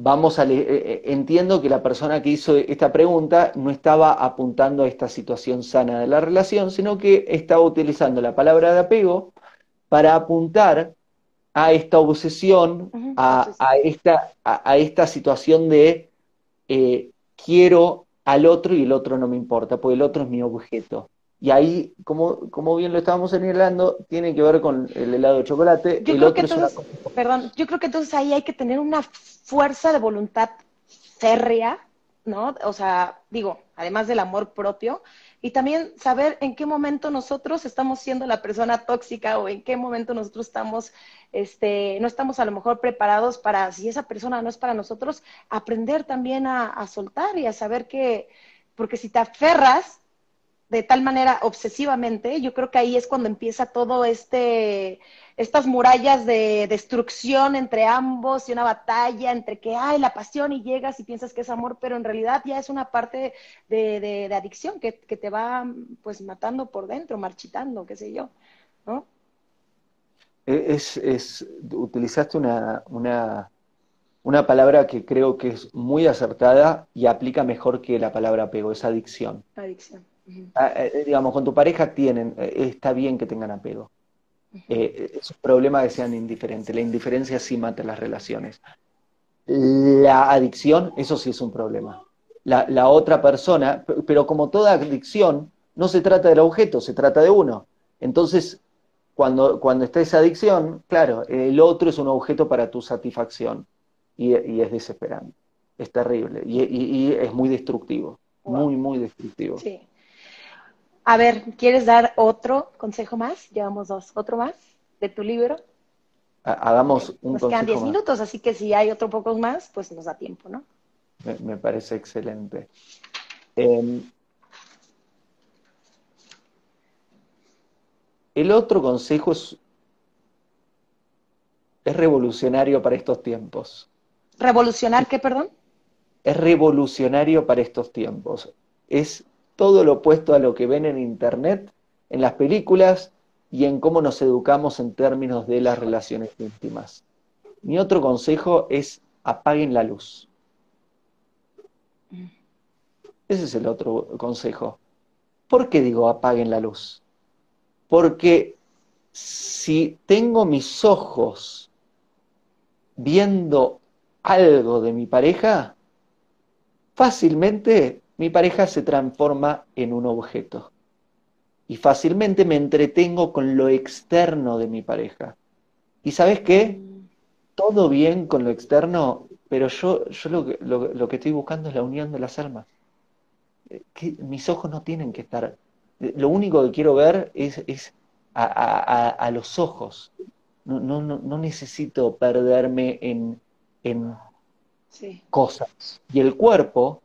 vamos a eh, entiendo que la persona que hizo esta pregunta no estaba apuntando a esta situación sana de la relación, sino que estaba utilizando la palabra de apego para apuntar a esta obsesión, a, esta, a, esta situación de eh, quiero al otro y el otro no me importa, porque el otro es mi objeto. Y ahí, como, como bien lo estábamos señalando, tiene que ver con el helado de chocolate. Yo creo que entonces, perdón, yo creo que entonces ahí hay que tener una fuerza de voluntad férrea, ¿no? O sea, digo, además del amor propio, y también saber en qué momento nosotros estamos siendo la persona tóxica o en qué momento nosotros estamos, este, no estamos a lo mejor preparados para, si esa persona no es para nosotros, aprender también a, a soltar y a saber que, porque si te aferras de tal manera obsesivamente, yo creo que ahí es cuando empieza todo este, estas murallas de destrucción entre ambos y una batalla entre que hay la pasión y llegas y piensas que es amor, pero en realidad ya es una parte de, adicción que, te va pues matando por dentro, marchitando, qué sé yo, ¿no? E, es, utilizaste una, una, una palabra que creo que es muy acertada y aplica mejor que la palabra apego, es adicción. Adicción. Ah, eh, digamos, con tu pareja tienen, eh, está bien que tengan apego. Eh, es un problema que sean indiferentes. La indiferencia sí mata las relaciones. La adicción, eso sí es un problema. La, otra persona, pero como toda adicción, no se trata del objeto, se trata de uno. Entonces, cuando, cuando está esa adicción, claro, el otro es un objeto para tu satisfacción y, es desesperante, es terrible y, es muy destructivo, muy, muy destructivo. Sí. A ver, ¿quieres dar otro consejo más? Llevamos dos. ¿Otro más de tu libro? Hagamos un Nos quedan diez minutos, así que si hay otro poco más, pues nos da tiempo, ¿no? Me, parece excelente. Em, el otro consejo es, es revolucionario para estos tiempos. ¿Revolucionar qué, perdón? Es revolucionario para estos tiempos. Es todo lo opuesto a lo que ven en Internet, en las películas y en cómo nos educamos en términos de las relaciones íntimas. Mi otro consejo es apaguen la luz. Ese es el otro consejo. ¿Por qué digo apaguen la luz? Porque si tengo mis ojos viendo algo de mi pareja, fácilmente mi pareja se transforma en un objeto. Y fácilmente me entretengo con lo externo de mi pareja. ¿Y sabes qué? Todo bien con lo externo, pero yo, yo lo, que, lo, que estoy buscando es la unión de las almas. Eh, mis ojos no tienen que estar. Eh, lo único que quiero ver es, es a, los ojos. No, no, no, necesito perderme en, en cosas. Y el cuerpo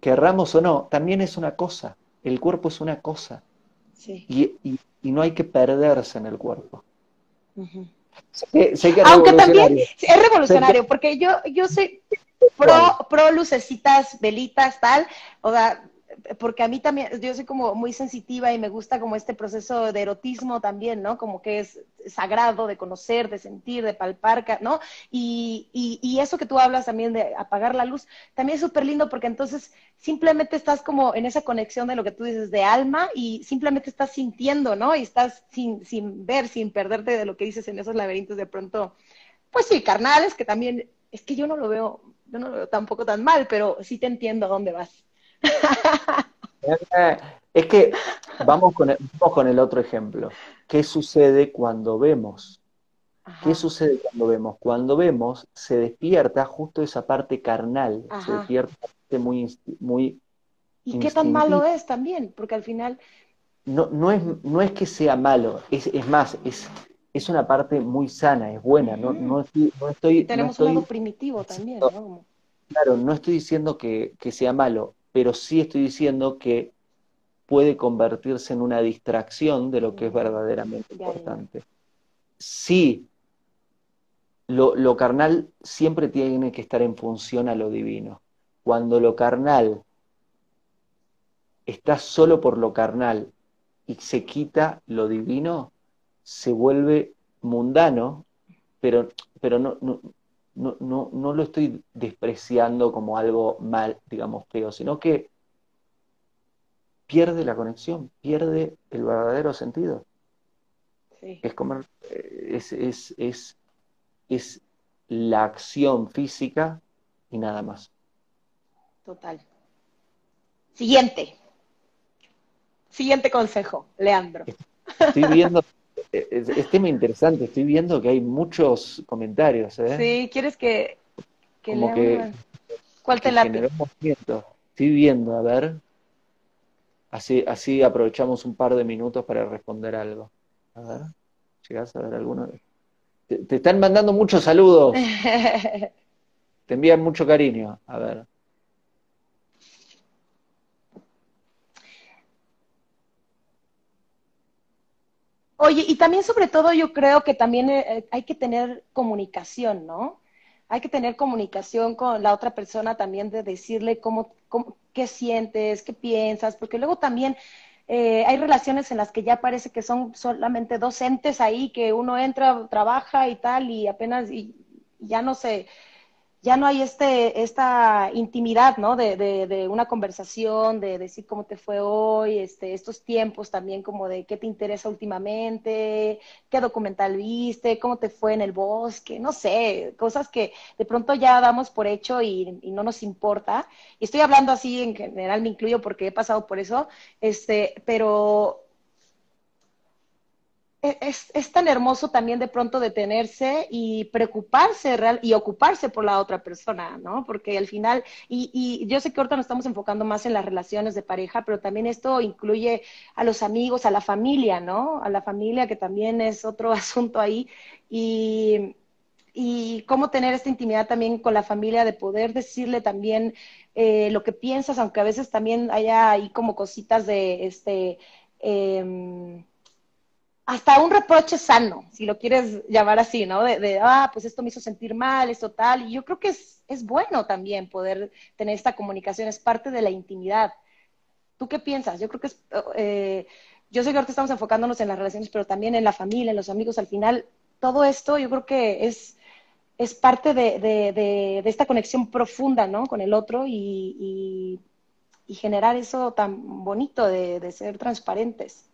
querramos o no, también es una cosa. El cuerpo es una cosa. Y, no hay que perderse en el cuerpo. Aunque también es revolucionario, porque yo, yo soy pro, pro lucecitas, velitas, tal. O sea, porque a mí también, yo soy como muy sensitiva y me gusta como este proceso de erotismo también, ¿no? Como que es sagrado de conocer, de sentir, de palpar, ¿no? Y, y, eso que tú hablas también de apagar la luz, también es súper lindo porque entonces simplemente estás como en esa conexión de lo que tú dices de alma y simplemente estás sintiendo, ¿no? Y estás sin, sin ver, sin perderte de lo que dices en esos laberintos de pronto, pues sí, carnales, que también, es que yo no lo veo, yo no lo veo tampoco tan mal, pero sí te entiendo a dónde vas. Es que vamos con, el, con el otro ejemplo. ¿Qué sucede cuando vemos? ¿Qué sucede cuando vemos? Cuando vemos, se despierta justo esa parte carnal, se despierta muy, muy ¿Y qué tan malo es también? Porque al final... No, no, es, no es que sea malo, es, es más, es, es una parte muy sana, es buena. no, no, estoy, Tenemos un lado primitivo también, ¿no? Claro, no estoy diciendo que, que sea malo, pero sí estoy diciendo que puede convertirse en una distracción de lo que es verdaderamente importante. Sí, lo, lo, carnal siempre tiene que estar en función a lo divino. Cuando lo carnal está solo por lo carnal y se quita lo divino, se vuelve mundano, pero, pero no, no, no, no lo estoy despreciando como algo mal, digamos, feo, sino que pierde la conexión, pierde el verdadero sentido. es comer, eh, es, es, es, es la acción física y nada más. Total. Siguiente. Siguiente consejo, Leandro. Estoy viendo, es, tema interesante, estoy viendo que hay muchos comentarios. ¿eh? Sí, ¿quieres que, que Como que, ¿Cuál te late? Estoy viendo, a ver. Así, así aprovechamos un par de minutos para responder algo. A ver, ¿llegás a ver alguno? Te, te están mandando muchos saludos. te envían mucho cariño. A ver. Oye, y también sobre todo yo creo que también eh, hay que tener comunicación, ¿no? Hay que tener comunicación con la otra persona también de decirle cómo, qué sientes, qué piensas, porque luego también eh, hay relaciones en las que ya parece que son solamente dos entes ahí, que uno entra, trabaja y tal, y apenas y ya no se, ya no hay este, esta intimidad, ¿no? De, de, una conversación, de decir cómo te fue hoy, este, estos tiempos también como de qué te interesa últimamente, qué documental viste, cómo te fue en el bosque, no sé, cosas que de pronto ya damos por hecho y, no nos importa. Y estoy hablando así en general, me incluyo porque he pasado por eso, este, pero es, es, tan hermoso también de pronto detenerse y preocuparse real, y ocuparse por la otra persona, ¿no? Porque al final, y, y, yo sé que ahorita nos estamos enfocando más en las relaciones de pareja, pero también esto incluye a los amigos, a la familia, ¿no? A la familia, que también es otro asunto ahí. Y, y cómo tener esta intimidad también con la familia, de poder decirle también eh, lo que piensas, aunque a veces también haya ahí como cositas de, este, eh, hasta un reproche sano, si lo quieres llamar así, ¿no? De, ah, pues esto me hizo sentir mal, esto tal. Y yo creo que es, bueno también poder tener esta comunicación, es parte de la intimidad. ¿Tú qué piensas? Yo creo que es, eh, yo sé que ahorita estamos enfocándonos en las relaciones, pero también en la familia, en los amigos. Al final, todo esto yo creo que es, es parte de, de, de, esta conexión profunda, ¿no? Con el otro y, y, y generar eso tan bonito de ser transparentes.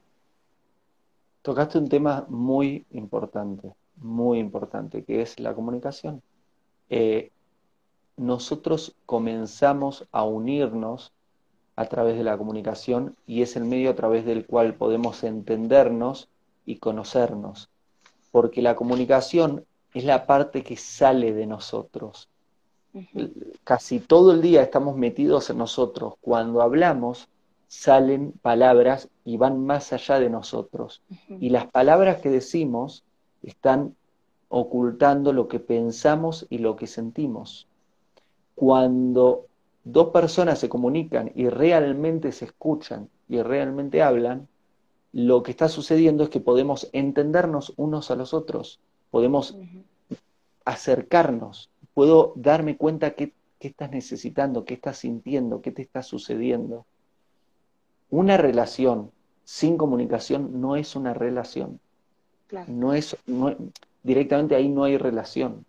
Tocaste un tema muy importante, muy importante, que es la comunicación. Eh, nosotros comenzamos a unirnos a través de la comunicación y es el medio a través del cual podemos entendernos y conocernos, porque la comunicación es la parte que sale de nosotros. Casi todo el día estamos metidos en nosotros. Cuando hablamos, salen palabras y van más allá de nosotros. Y las palabras que decimos están ocultando lo que pensamos y lo que sentimos. Cuando dos personas se comunican y realmente se escuchan y realmente hablan, lo que está sucediendo es que podemos entendernos unos a los otros, podemos acercarnos, puedo darme cuenta qué, qué estás necesitando, qué estás sintiendo, qué te está sucediendo. Una relación sin comunicación no es una relación. No es, directamente ahí no hay relación.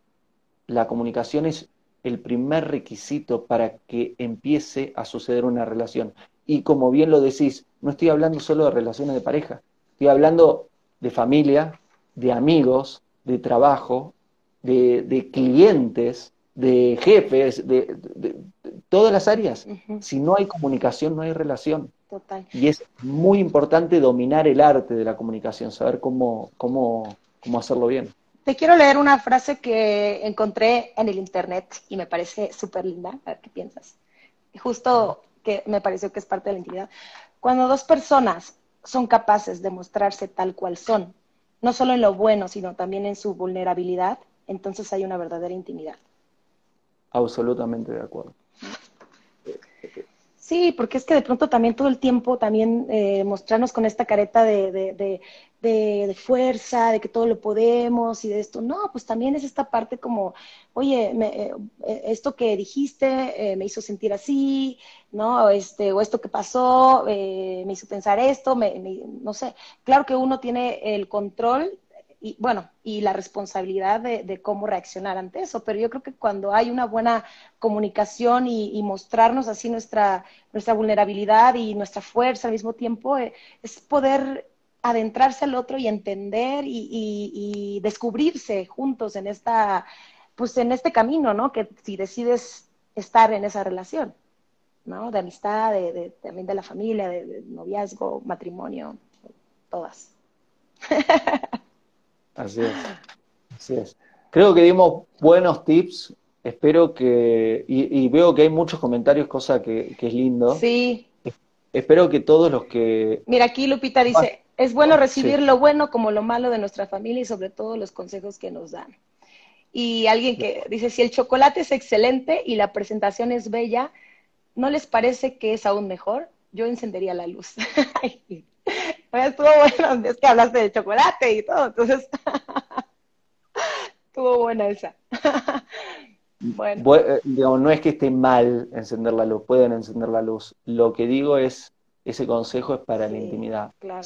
La comunicación es el primer requisito para que empiece a suceder una relación. Y como bien lo decís, no estoy hablando solo de relaciones de pareja, estoy hablando de familia, de amigos, de trabajo, de, clientes, de jefes, de, todas las áreas. Si no hay comunicación, no hay relación. Y es muy importante dominar el arte de la comunicación, saber cómo, cómo, cómo hacerlo bien. Te quiero leer una frase que encontré en el internet y me parece súper linda. A ver qué piensas. Justo que me pareció que es parte de la intimidad. Cuando dos personas son capaces de mostrarse tal cual son, no solo en lo bueno, sino también en su vulnerabilidad, entonces hay una verdadera intimidad. Absolutamente de acuerdo. Sí, porque es que de pronto también todo el tiempo también eh, mostrarnos con esta careta de, de, de, fuerza, de que todo lo podemos y de esto. No, pues también es esta parte como, oye, me, eh, esto que dijiste eh, me hizo sentir así, ¿no? Este, o esto que pasó me hizo pensar esto, me, no sé. Claro que uno tiene el control y bueno, y la responsabilidad de, cómo reaccionar ante eso. Pero yo creo que cuando hay una buena comunicación y, mostrarnos así nuestra, nuestra vulnerabilidad y nuestra fuerza al mismo tiempo, eh, es poder adentrarse al otro y entender y, descubrirse juntos en esta, pues en este camino, ¿no? Que si decides estar en esa relación, ¿no? De amistad, de, también de la familia, de, noviazgo, matrimonio, todas. Así es, así es. Creo que dimos buenos tips. Espero que, y, veo que hay muchos comentarios, cosa que, que es lindo. Sí. Espero que todos los que... Mira, aquí Lupita dice, es bueno recibir lo bueno como lo malo de nuestra familia y sobre todo los consejos que nos dan. Y alguien que dice, si el chocolate es excelente y la presentación es bella, ¿no les parece que es aún mejor? Yo encendería la luz. estuvo bueno, es que hablaste de chocolate y todo, entonces estuvo buena esa. bueno. Eh, no es que esté mal encender la luz, pueden encender la luz. Lo que digo es, ese consejo es para la intimidad. Claro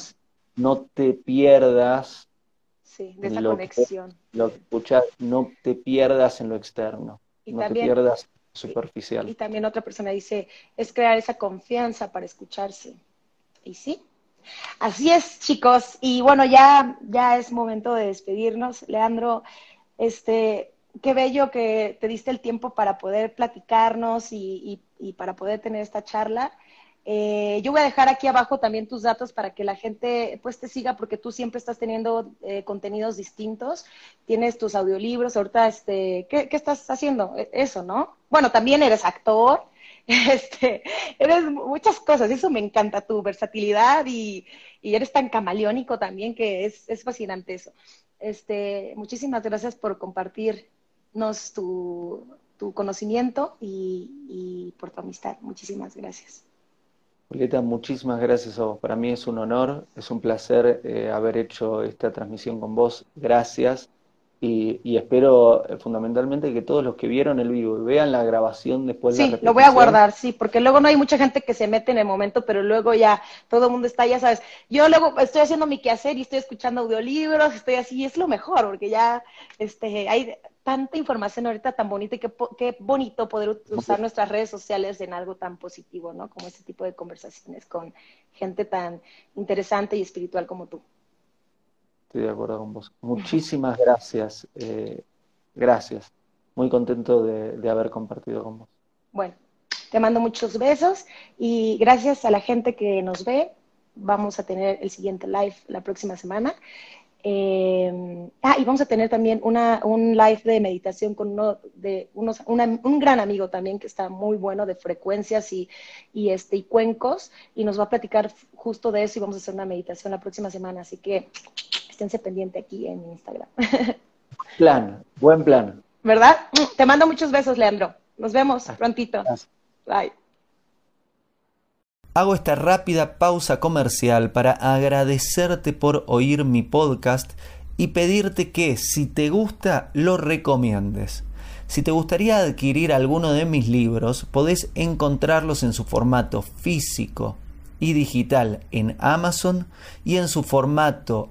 no te pierdas sí, de esa conexión. lo que escuchas, no te pierdas en lo externo, no te pierdas superficial. Y, también otra persona dice, es crear esa confianza para escucharse. Y sí, así es, chicos. Y bueno, ya, ya es momento de despedirnos. Leandro, este, qué bello que te diste el tiempo para poder platicarnos y, para poder tener esta charla. Eh, yo voy a dejar aquí abajo también tus datos para que la gente pues te siga porque tú siempre estás teniendo eh, contenidos distintos, tienes tus audiolibros, ahorita este, ¿qué, estás haciendo? E, eso, ¿no? Bueno, también eres actor, este, eres muchas cosas, eso me encanta, tu versatilidad y, eres tan camaleónico también que es, fascinante eso. Este, muchísimas gracias por compartirnos tu, conocimiento y, por tu amistad. Muchísimas gracias. Julieta, muchísimas gracias a vos. Para mí es un honor, es un placer eh, haber hecho esta transmisión con vos. Gracias. Y, espero eh, fundamentalmente que todos los que vieron el vivo y vean la grabación después de la Sí, lo voy a guardar, sí, porque luego no hay mucha gente que se mete en el momento, pero luego ya todo el mundo está, ya sabes. Yo luego estoy haciendo mi quehacer y estoy escuchando audiolibros, estoy así, y es lo mejor, porque ya este, hay tanta información ahorita tan bonita y qué, qué bonito poder usar nuestras redes sociales en algo tan positivo, ¿no? Como este tipo de conversaciones con gente tan interesante y espiritual como tú. Estoy de acuerdo con vos. Muchísimas gracias. Eh, gracias. Muy contento de, haber compartido con vos. Bueno, te mando muchos besos y gracias a la gente que nos ve. Vamos a tener el siguiente live la próxima semana. Eh, ah, y vamos a tener también un live de meditación con uno de unos, un gran amigo también que está muy bueno de frecuencias este, y cuencos, y nos va a platicar justo de eso y vamos a hacer una meditación la próxima semana, así que esténse pendiente aquí en Instagram. Plan, buen plan. ¿Verdad? Te mando muchos besos, Leandro. Nos vemos prontito. Bye. Hago esta rápida pausa comercial para agradecerte por oír mi podcast y pedirte que si te gusta lo recomiendes. Si te gustaría adquirir alguno de mis libros, podés encontrarlos en su formato físico y digital en Amazon y en su formato